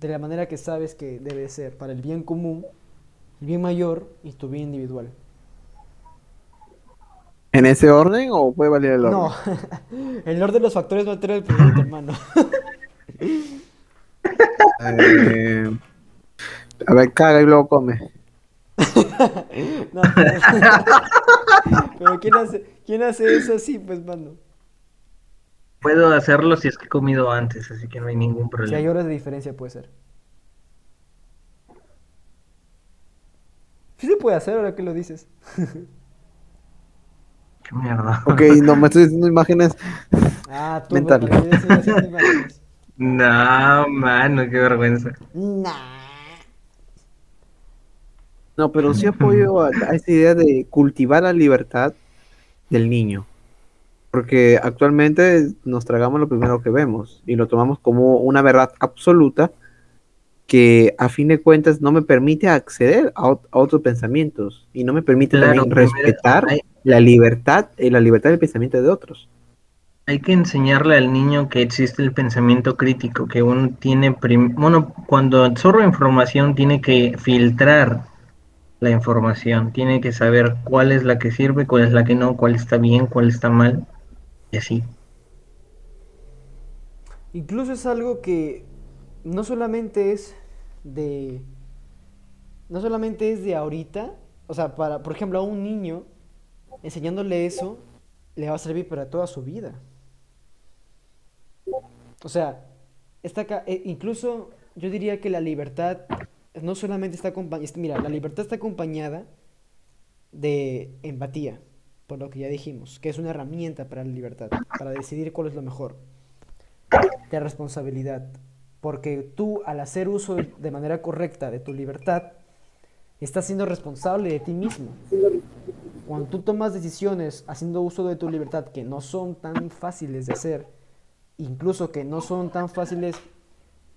de la manera que sabes que debe ser, para el bien común, el bien mayor y tu bien individual. ¿En ese orden o puede valer el orden? No, (laughs) el orden de los factores no altera el producto, hermano. (laughs) Eh, a ver, caga y luego come. (laughs) No, pero, pero ¿quién hace, quién hace eso así, pues, mano? Puedo hacerlo si es que he comido antes, así que no hay ningún Si hay problema. horas de diferencia, puede ser. Sí se puede hacer ahora que lo dices. Qué mierda. Ok, no, me estoy diciendo imágenes. Ah, tú, Mental. para que yo siga haciendo imágenes. No, mano, qué vergüenza. Nah. No, pero sí apoyo a, a esa idea de cultivar la libertad del niño. Porque actualmente nos tragamos lo primero que vemos y lo tomamos como una verdad absoluta que a fin de cuentas no me permite acceder a, ot- a otros pensamientos y no me permite Claro, también respetar hay- la libertad y la libertad del pensamiento de otros. Hay que enseñarle al niño que existe el pensamiento crítico, que uno tiene, bueno, cuando absorbe información tiene que filtrar la información, tiene que saber cuál es la que sirve, cuál es la que no, cuál está bien, cuál está mal, y así. Incluso es algo que no solamente es de. No solamente es de ahorita. O sea, para, por ejemplo, a un niño, enseñándole eso, le va a servir para toda su vida. O sea, está acá, eh, incluso yo diría que la libertad no solamente está acompañada. Mira, la libertad está acompañada de empatía, por lo que ya dijimos, que es una herramienta para la libertad, para decidir cuál es lo mejor de responsabilidad. Porque tú, al hacer uso de, manera correcta de tu libertad, estás siendo responsable de ti mismo. Cuando tú tomas decisiones haciendo uso de tu libertad que no son tan fáciles de hacer, incluso que no son tan fáciles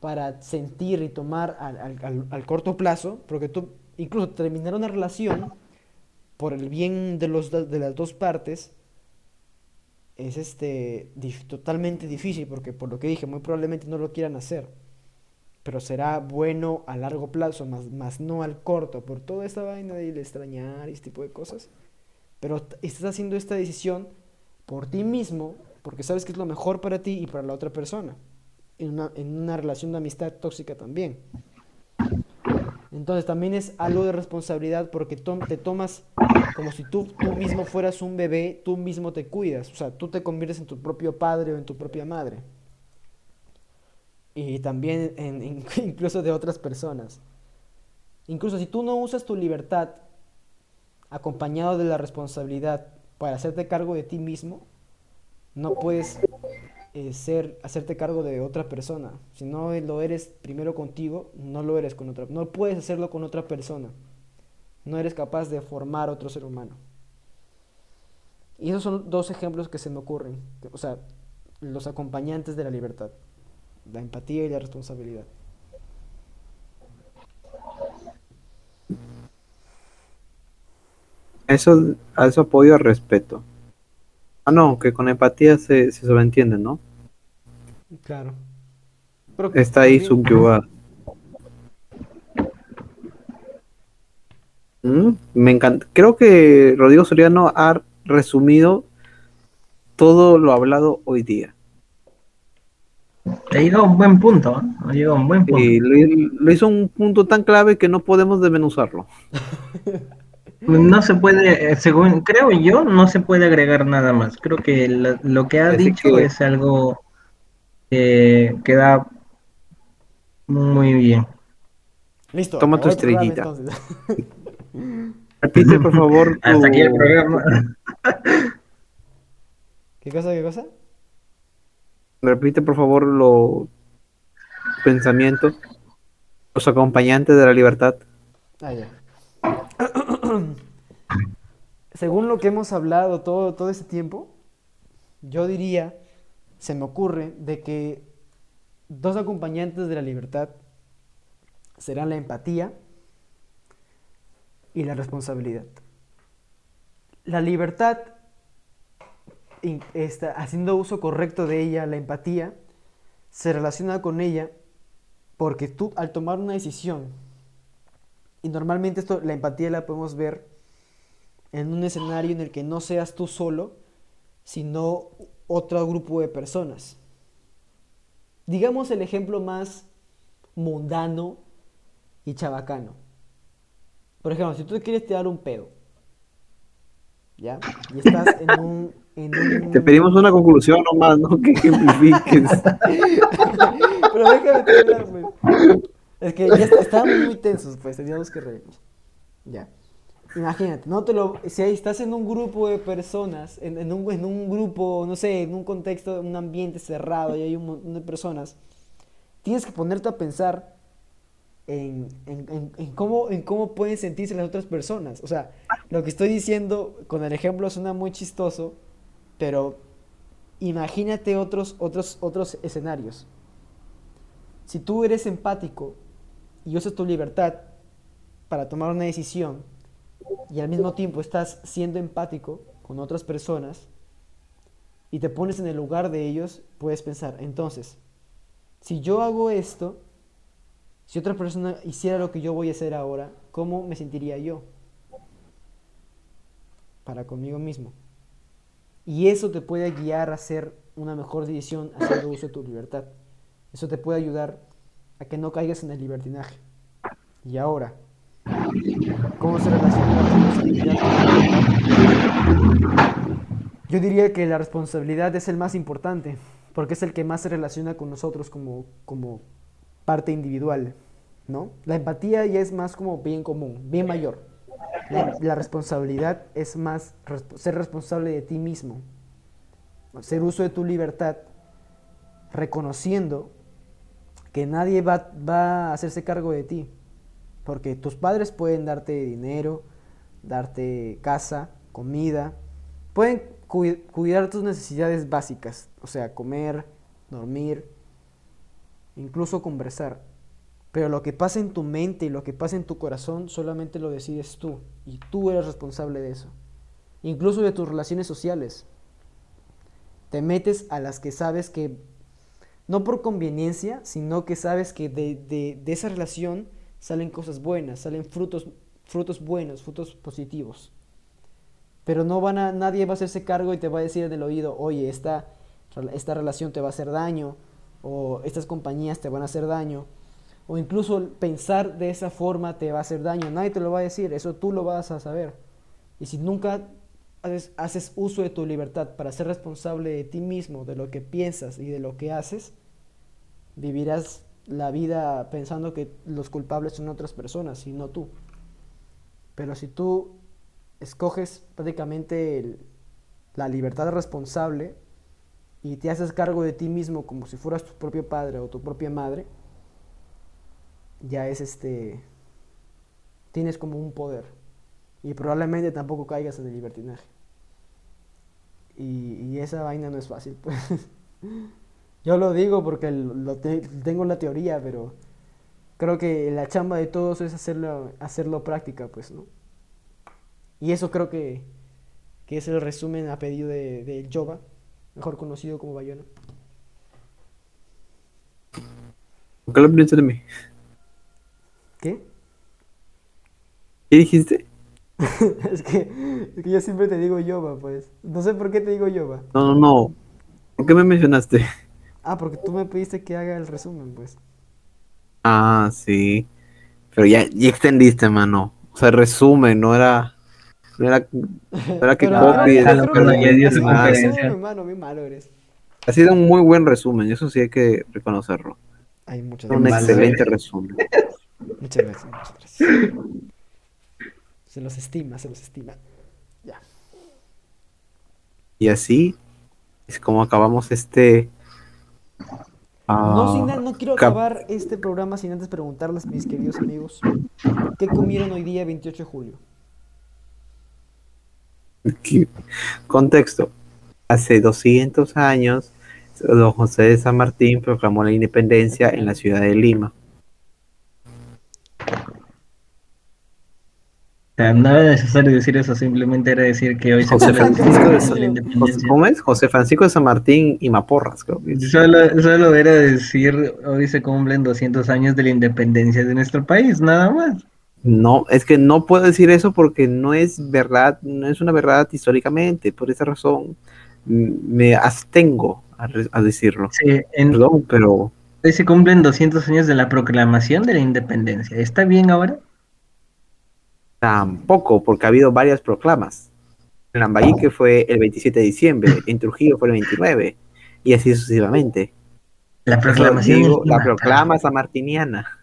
para sentir y tomar al, al- al- corto plazo, porque tú, incluso terminar una relación por el bien de, los, de las dos partes, es este dif- totalmente difícil porque por lo que dije muy probablemente no lo quieran hacer. Pero será bueno a largo plazo más, más no al corto por toda esta vaina de extrañar y este tipo de cosas. Pero estás haciendo esta decisión por ti mismo porque sabes que es lo mejor para ti y para la otra persona en una, relación de amistad tóxica también entonces también es algo de responsabilidad porque te tomas como si tú, tú mismo fueras un bebé, tú mismo te cuidas, o sea, tú te conviertes en tu propio padre o en tu propia madre. Y también (laughs) incluso de otras personas. Incluso si tú no usas tu libertad acompañado de la responsabilidad para hacerte cargo de ti mismo, no puedes eh, ser, hacerte cargo de otra persona. Si no lo eres primero contigo, no lo eres con otra. No puedes hacerlo con otra persona. No eres capaz de formar otro ser humano. Y esos son dos ejemplos que se me ocurren. O sea, los acompañantes de la libertad. La empatía y la responsabilidad. Eso, a eso apoyo al respeto. Ah, no, que con empatía se, se sobreentiende, ¿no? Claro. Pero Está ahí también- subyugada. Mm, Me encanta. Creo que Rodrigo Soriano ha resumido todo lo hablado hoy día. Ha llegado a un buen punto, ¿eh? Ha llegado a un buen punto. Y lo, lo hizo un punto tan clave que no podemos desmenuzarlo. (laughs) No se puede, eh, según creo yo, no se puede agregar nada más. Creo que la- lo que ha Así dicho que- es algo que queda muy bien. Listo. Toma tu estrellita. Repite, (laughs) por favor. (laughs) Hasta aquí el tu- programa. (laughs) ¿Qué cosa? ¿Qué cosa? Repite, por favor, los pensamientos. Los acompañantes de la libertad. Ah, ya. Según lo que hemos hablado todo, todo ese tiempo, yo diría, se me ocurre, de que dos acompañantes de la libertad serán la empatía y la responsabilidad. La libertad, está, haciendo uso correcto de ella, la empatía, se relaciona con ella porque tú al tomar una decisión, y normalmente esto, la empatía la podemos ver en un escenario en el que no seas tú solo, sino otro grupo de personas. Digamos el ejemplo más mundano y chabacano. Por ejemplo, si tú te quieres tirar un pedo, ¿ya? Y estás en (laughs) un... En un... Te pedimos una conclusión nomás, ¿no? Que ejemplifiques. (laughs) Pero déjame terminar, pues. Es que ya est- estábamos muy tensos, pues, teníamos que reírnos. Ya. Imagínate, no te lo, si estás en un grupo de personas, en, en un, en un grupo, no sé, en un contexto, en un ambiente cerrado y hay un montón de personas, tienes que ponerte a pensar en, en- en- en cómo, en cómo pueden sentirse las otras personas. O sea, lo que estoy diciendo con el ejemplo suena muy chistoso, pero imagínate otros, otros, otros escenarios. Si tú eres empático y usas tu libertad para tomar una decisión y al mismo tiempo estás siendo empático con otras personas y te pones en el lugar de ellos, puedes pensar, entonces, si yo hago esto, si otra persona hiciera lo que yo voy a hacer ahora, ¿cómo me sentiría yo? Para conmigo mismo. Y eso te puede guiar a hacer una mejor decisión haciendo uso de tu libertad. Eso te puede ayudar a que no caigas en el libertinaje. Y ahora, ¿cómo se relaciona la responsabilidad? Yo diría que la responsabilidad es el más importante, porque es el que más se relaciona con nosotros como, como parte individual, ¿no? La empatía ya es más como bien común, bien mayor. La, responsabilidad es más ser responsable de ti mismo, hacer uso de tu libertad, reconociendo que nadie va, va a hacerse cargo de ti, porque tus padres pueden darte dinero, darte casa, comida, pueden cui- cuidar tus necesidades básicas, o sea, comer, dormir, incluso conversar. Pero lo que pasa en tu mente y lo que pasa en tu corazón solamente lo decides tú. Y tú eres responsable de eso. Incluso de tus relaciones sociales. Te metes a las que sabes que, no por conveniencia, sino que sabes que de esa relación salen cosas buenas, salen frutos, frutos buenos, frutos positivos. Pero no van a, nadie va a hacerse cargo y te va a decir en el oído, oye, esta, esta relación te va a hacer daño, o estas compañías te van a hacer daño, o incluso pensar de esa forma te va a hacer daño. Nadie te lo va a decir, eso tú lo vas a saber. Y si nunca haces, haces uso de tu libertad para ser responsable de ti mismo, de lo que piensas y de lo que haces, vivirás la vida pensando que los culpables son otras personas y no tú. Pero si tú escoges prácticamente la libertad responsable y te haces cargo de ti mismo como si fueras tu propio padre o tu propia madre, ya es este, tienes como un poder y probablemente tampoco caigas en el libertinaje. Y esa vaina no es fácil, pues. (laughs) Yo lo digo porque lo te- tengo la teoría, pero creo que la chamba de todos es hacerlo, hacerlo práctica, pues, ¿no? Y eso creo que, que es el resumen a pedido de, de Jova, mejor conocido como Bayona. ¿Por qué lo aprendiste de mí? ¿Qué? ¿Qué dijiste? (laughs) es, que, es que yo siempre te digo Jova, pues. No sé por qué te digo Jova. No, no, no. ¿Por qué me mencionaste? Ah, porque tú me pediste que haga el resumen, pues. Ah, sí. Pero ya, ya extendiste, mano. O sea, resumen, no era. No era, no era que Pero copie. creo- era creo que que no, ya dio su un conferencia. resumen, mano, bien malo eres. Ha sido un muy buen resumen, eso sí hay que reconocerlo. Ay, muchas Un gracias. excelente resumen. Muchas gracias, muchas gracias. Se los estima, se los estima. Ya. Y así es como acabamos este No, sin Ah, na- no quiero acabar este programa sin antes preguntarles, mis queridos amigos, ¿qué comieron hoy día 28 de julio? ¿qué? Contexto. Hace 200 años, don José de San Martín proclamó la independencia en la ciudad de Lima. O sea, no era necesario decir eso, simplemente era decir que hoy se José Francisco de la San, José-. ¿Cómo es? José Francisco de San Martín y Maporras, creo que. Solo, solo era decir, hoy se cumplen 200 años de la independencia de nuestro país, nada más. No, es que no puedo decir eso porque no es verdad, no es una verdad históricamente. Por esa razón me abstengo a, decirlo. Sí, en- Perdón, pero hoy se cumplen 200 años de la proclamación de la independencia. ¿Está bien ahora? Tampoco, porque ha habido varias proclamas. En Lambayeque fue el 27 de diciembre, (laughs) en Trujillo fue el 29, y así sucesivamente. La proclamación digo, la proclama sanmartiniana.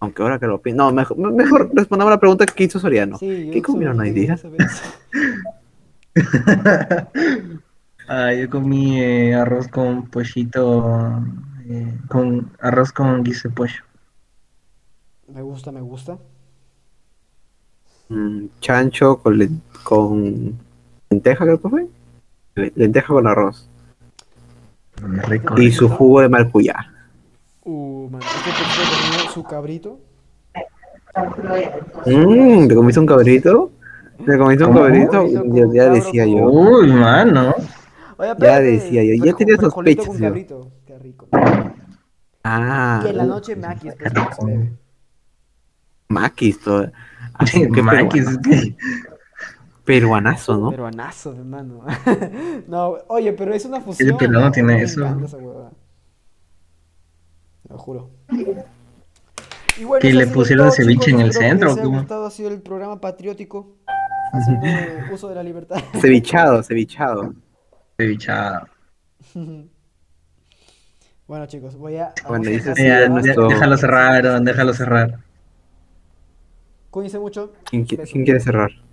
Aunque ahora que lo pienso. No, mejor, mejor respondamos a la pregunta que hizo Soriano. Sí, ¿Qué comieron hoy día? (laughs) Ah, yo comí eh, arroz con pollito, eh, con arroz con guiso de pollo. Me gusta, me gusta. Mm, chancho con, len- con lenteja, creo que fue. Le- Lenteja con arroz. Rico. Y su jugo de maracuyá. Uh, man, este comió su cabrito. Mm, ¿Te comiste un cabrito? ¿Te comiste un cabrito? Yo ya decía yo. Uy, mano. Oye, Ya decía yo, ya tenía sospechas con cabrito. Qué rico. Ah, Que en la noche se bebe. Maquis, todo. Ah, Sí, (laughs) qué Maquis, peruana- que- Peruanazo, ¿no? Peruanazo, hermano. (laughs) no, oye, pero es una fusión. peruano ¿no? tiene eso. esa Lo juro. Y bueno, Que ha le pusieron todo, ceviche en el que centro, Les haya ¿cómo? gustado, ha sido el programa patriótico. Haciendo uso de la libertad. (laughs) Cevichado, cevichado. cevichado. bueno, chicos, voy a. Bueno, dices- Ya, ya, déjalo cerrar, déjalo cerrar. Cuídense mucho. ¿Quién, quiere cerrar?